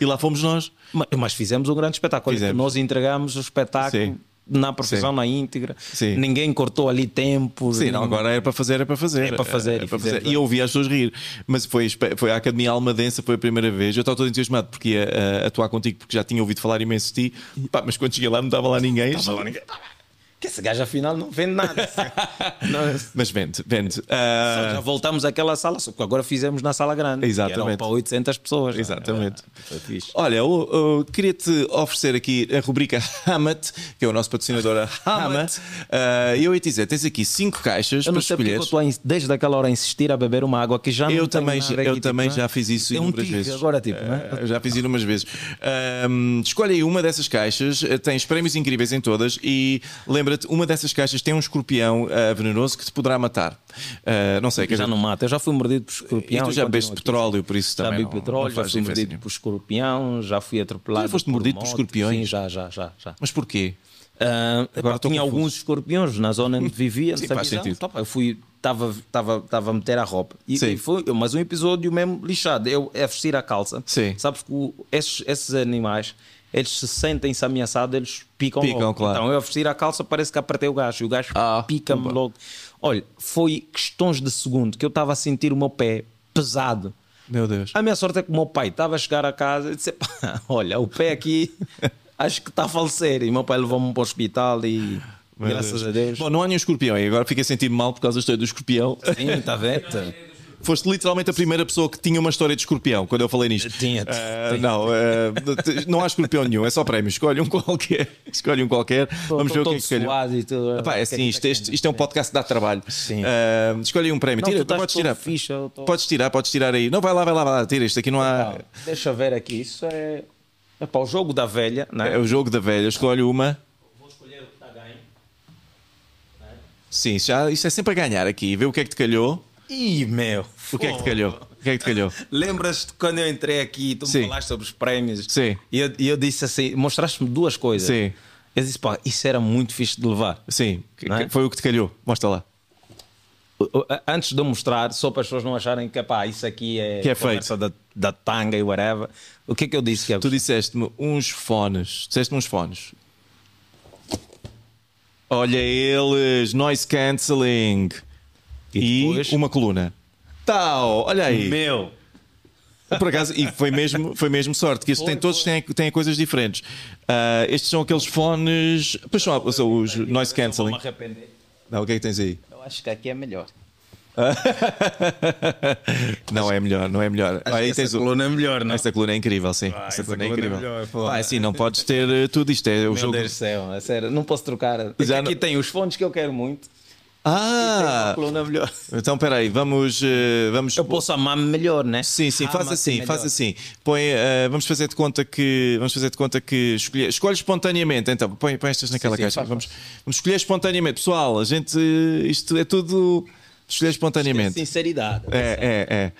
E lá fomos nós. mas, fizemos um grande espetáculo. Fizemos. Nós entregamos o espetáculo Sim. na profissão, Sim. na íntegra. Sim. Ninguém cortou ali tempo. Sim, não, agora era para fazer, era para fazer. É para fazer, Era e para fazer. E eu ouvi as pessoas rir. Mas foi, foi a Academia Almadense, foi a primeira vez. Eu estava todo entusiasmado porque ia uh, atuar contigo, porque já tinha ouvido falar imenso de ti. Pá, mas quando cheguei lá não estava lá ninguém. Que esse gajo afinal não vende nada. Não, Mas vende, vende. só Ah, já voltamos àquela sala, só que agora fizemos na sala grande. que Exatamente. eram para 800 pessoas. é? Exatamente. Fixe. Olha, eu, eu queria-te oferecer aqui a rubrica Hammett, que é o nosso patrocinador Hammett. Ah, E eu ia te dizer: tens aqui cinco caixas Eu para não sei porque eu estou desde aquela hora a insistir a beber uma água que já não Eu tenho também, nada eu aqui, também tipo, já fiz isso É um inúmeras vezes. agora, tipo, é? Eh, já fiz inúmeras vezes. Ahm, escolhe aí uma dessas caixas, tens prémios incríveis em todas e lembra-te, uma dessas caixas tem um escorpião ah, venenoso que te poderá matar. Ah, não sei, já dizer, não mata. Eu já fui mordido por e escorpião. tu já e bebeste petróleo, por isso Já também. bebi não- petróleo, já fui mordido por escorpião, já fui atropelado. Já foste por mordido por moto. escorpiões? Sim, já, já, já. já. Mas porquê? Ah, Agora tinha alguns escorpiões na zona onde vivia. Sim, faz visão. sentido. Eu fui, estava tava, tava a meter a roupa. E, e foi, mas um episódio mesmo lixado. Eu é vestir a calça. Sim. Sabes que o- esses, esses animais. Eles se sentem-se ameaçados, eles picam, Picam, logo. claro. Então eu a vestir a calça parece que apertei o gajo e o gajo Ah, pica-me logo. Olha, foi questões de segundo que eu estava a sentir o meu pé pesado. Meu Deus. A minha sorte é que o meu pai estava a chegar a casa e disse: "Pá, Olha, o pé aqui acho que está a falecer. E o meu pai levou-me para o hospital e Meu graças Deus. a Deus. Bom, não há nenhum escorpião aí. Agora fiquei a sentir mal por causa da história do escorpião. Sim, está vendo? Foste literalmente a primeira pessoa que tinha uma história de escorpião quando eu falei nisto. Tinha, Ah, tinha. não, ah, não há escorpião nenhum, é só prémio. Escolhe um qualquer. Escolhe um qualquer. Vamos ver o que é que calhou. e tudo. Epá, é assim, isto, isto- isto é um podcast que dá trabalho. Sim. Ah, escolhe um prémio. Não, Tira, podes tirar. eu tô- Podes tirar, podes tirar aí. Não, vai lá, vai lá, vai lá. Tira isto aqui, não há. Ah, Deixa ver aqui. Isso é. É para o jogo da velha, não é? É o jogo da velha. Escolhe uma. Vou escolher o que está ganho. Sim, já, isto é sempre a ganhar aqui. Vê o que é que te calhou. Ih, meu. O que é que te calhou? O que é que te calhou? Lembras-te quando eu entrei aqui, tu Sim. me falaste sobre os prémios? Sim. E eu, e eu disse assim: mostraste-me duas coisas. Sim. Eu disse, pá, isso era muito fixe de levar. Sim, é? foi o que te calhou. Mostra lá. Antes de eu mostrar, só para as pessoas não acharem que pá, isso aqui é, Que é conversa da, da tanga e whatever. O que é que eu disse? Que é Tu disseste-me uns fones. Disseste-me uns fones. Olha eles, noise cancelling. E, E depois? uma coluna. Tal, olha aí. Meu. Por acaso, e foi mesmo, foi mesmo sorte, que estes têm, todos têm, têm coisas diferentes. Ah, estes são aqueles fones. Pois são, são os noise cancelling. Não, o que é que tens aí? Eu acho que aqui é melhor. não é melhor, não é melhor. Ah, aí essa tens o- coluna é melhor, não? Esta coluna é incrível, sim. Ah, esta essa coluna é coluna é incrível. melhor, pô. Pá, assim, não podes ter eh, tudo isto. É o Meu jogo. Deus do céu, é sério. Não posso trocar. É Já aqui não- tem os fones que eu quero muito. Ah! Coluna é melhor. Então, espera aí, vamos. eh, vamos... Eu posso amar-me melhor, né? Sim, sim, faz Ama-te assim, melhor. faz assim. Põe, eh, vamos fazer de conta que. Vamos fazer de conta que escolhe, escolhe espontaneamente. Então, põe, põe estas naquela sim, caixa. faz, vamos, vamos escolher espontaneamente. Pessoal, a gente. Isto é tudo. Escolher espontaneamente. Sinceridade. É, é, é.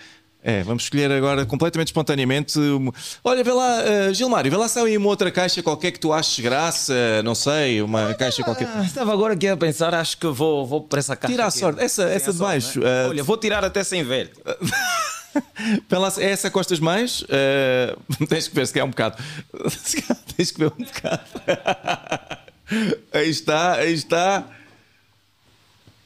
É, vamos escolher agora completamente espontaneamente. Olha, vê lá, eh, Gilmário, vê lá se há aí uma outra caixa qualquer que tu aches graça, não sei, uma caixa qualquer. Ah, estava agora aqui a pensar, acho que vou, vou para essa caixa. Tira a sorte. Essa- essa de sorte, baixo, né? ah, Olha, vou tirar até sem ver. Se- é essa que gostas mais? Eh, tens que ver se quer um bocado. Tens que ver um bocado. aí está, aí está.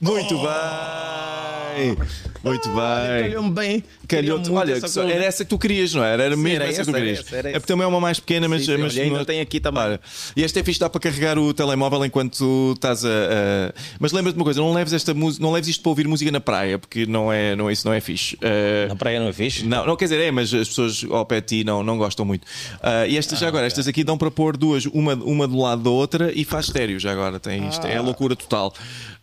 Muito bem! Muito bem! Calhou-me bem. Calhou-te. Olha, essa era essa que tu querias, não era? Era mesmo era essa, que tu era querias. essa, era é porque também é uma mais pequena, mas. Sim, sim, mas olha, ainda tem aqui também. Olha, E esta é fixe, dá para carregar o telemóvel enquanto estás a. a- Mas lembra-te uma coisa, não leves, esta música, não leves isto para ouvir música na praia, porque não é, não, isso não é fixe. Eh, Na praia não é fixe? não, não quer dizer, é, mas as pessoas ao pé de ti não, não gostam muito. Ah, e estas já agora, estas aqui dão para pôr duas, uma, uma do lado da outra e faz estéreo já agora. Tem isto, é a loucura total.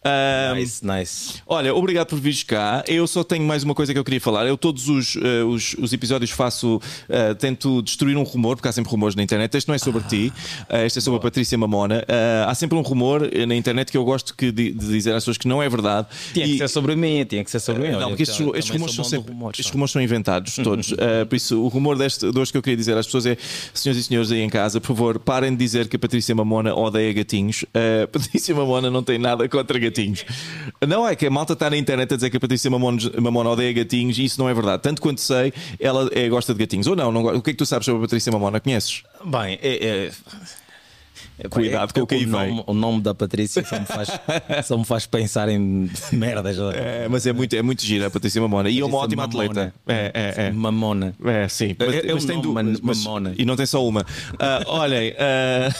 Ah, Nice, nice. Olha, obrigado por vires cá. Eu só tenho mais uma coisa que eu queria falar. Eu todos os, eh, os, os episódios faço, eh, tento destruir um rumor, porque há sempre rumores na internet. Este não é sobre ti, eh, este é sobre a Patrícia Mamona. Há sempre um rumor na internet que eu gosto que, de, de dizer às pessoas que não é verdade. Tinha E- que ser sobre mim, tinha que ser sobre mim. não, porque estes, eu estes rumores são sempre. rumores, estes rumores são inventados, todos. Uh, por isso, o rumor deste, de hoje que eu queria dizer às pessoas é: senhoras e senhores aí em casa, por favor, parem de dizer que a Patrícia Mamona odeia gatinhos. Uh, Patrícia Mamona não tem nada contra gatinhos. Não é que a malta está na internet a dizer que a Patrícia Mamona, Mamona odeia gatinhos e isso não é verdade. Tanto quanto sei, ela é, gosta de gatinhos. Ou não, não, o que é que tu sabes sobre a Patrícia Mamona? Conheces? Bem, é- é- Cuidado com o que aí vem. o nome da Patrícia só me faz, só me faz pensar em merdas. É, mas é muito, é muito gira a Patrícia Mamona. E é uma ótima Mamona. atleta. É, é, é. Mamona. É, sim. Mas, É- é mas tem nome, du- man- mas- Mamona. E não tem só uma. Ah, olhem, ah,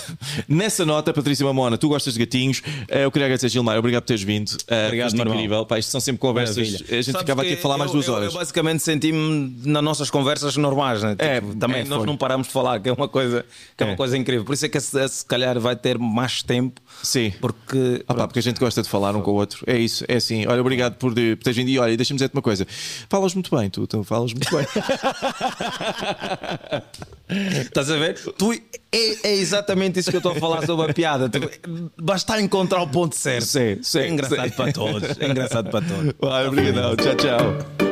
nessa nota, Patrícia Mamona, tu gostas de gatinhos. Ah, eu queria agradecer, Gilmar, obrigado por teres vindo. Ah, Obrigado, irmão. incrível. Pá, isto são sempre conversas. Maravilha. A gente Sabes ficava aqui a falar mais eu- duas eu- horas. Eu basicamente senti-me nas nossas conversas normais, né? Tipo, É, também é, nós não paramos de falar, que é uma coisa, que é. É. uma coisa incrível. Por isso é que se, se calhar vai ter mais tempo. Sim. Porque. Ah, pá, porque a gente gosta de falar um com o outro. É isso, é assim. Olha, obrigado por, por teres vindo. E olha, deixa-me dizer-te uma coisa. Falas muito bem, tu, tu falas muito bem. Estás a ver? Tu, é, é exatamente isso que eu estou a falar sobre a piada. Tu, basta encontrar o ponto certo. Sim, sim, é engraçado sim. para todos. É engraçado para todos. Vai, obrigadão. Tchau, tchau.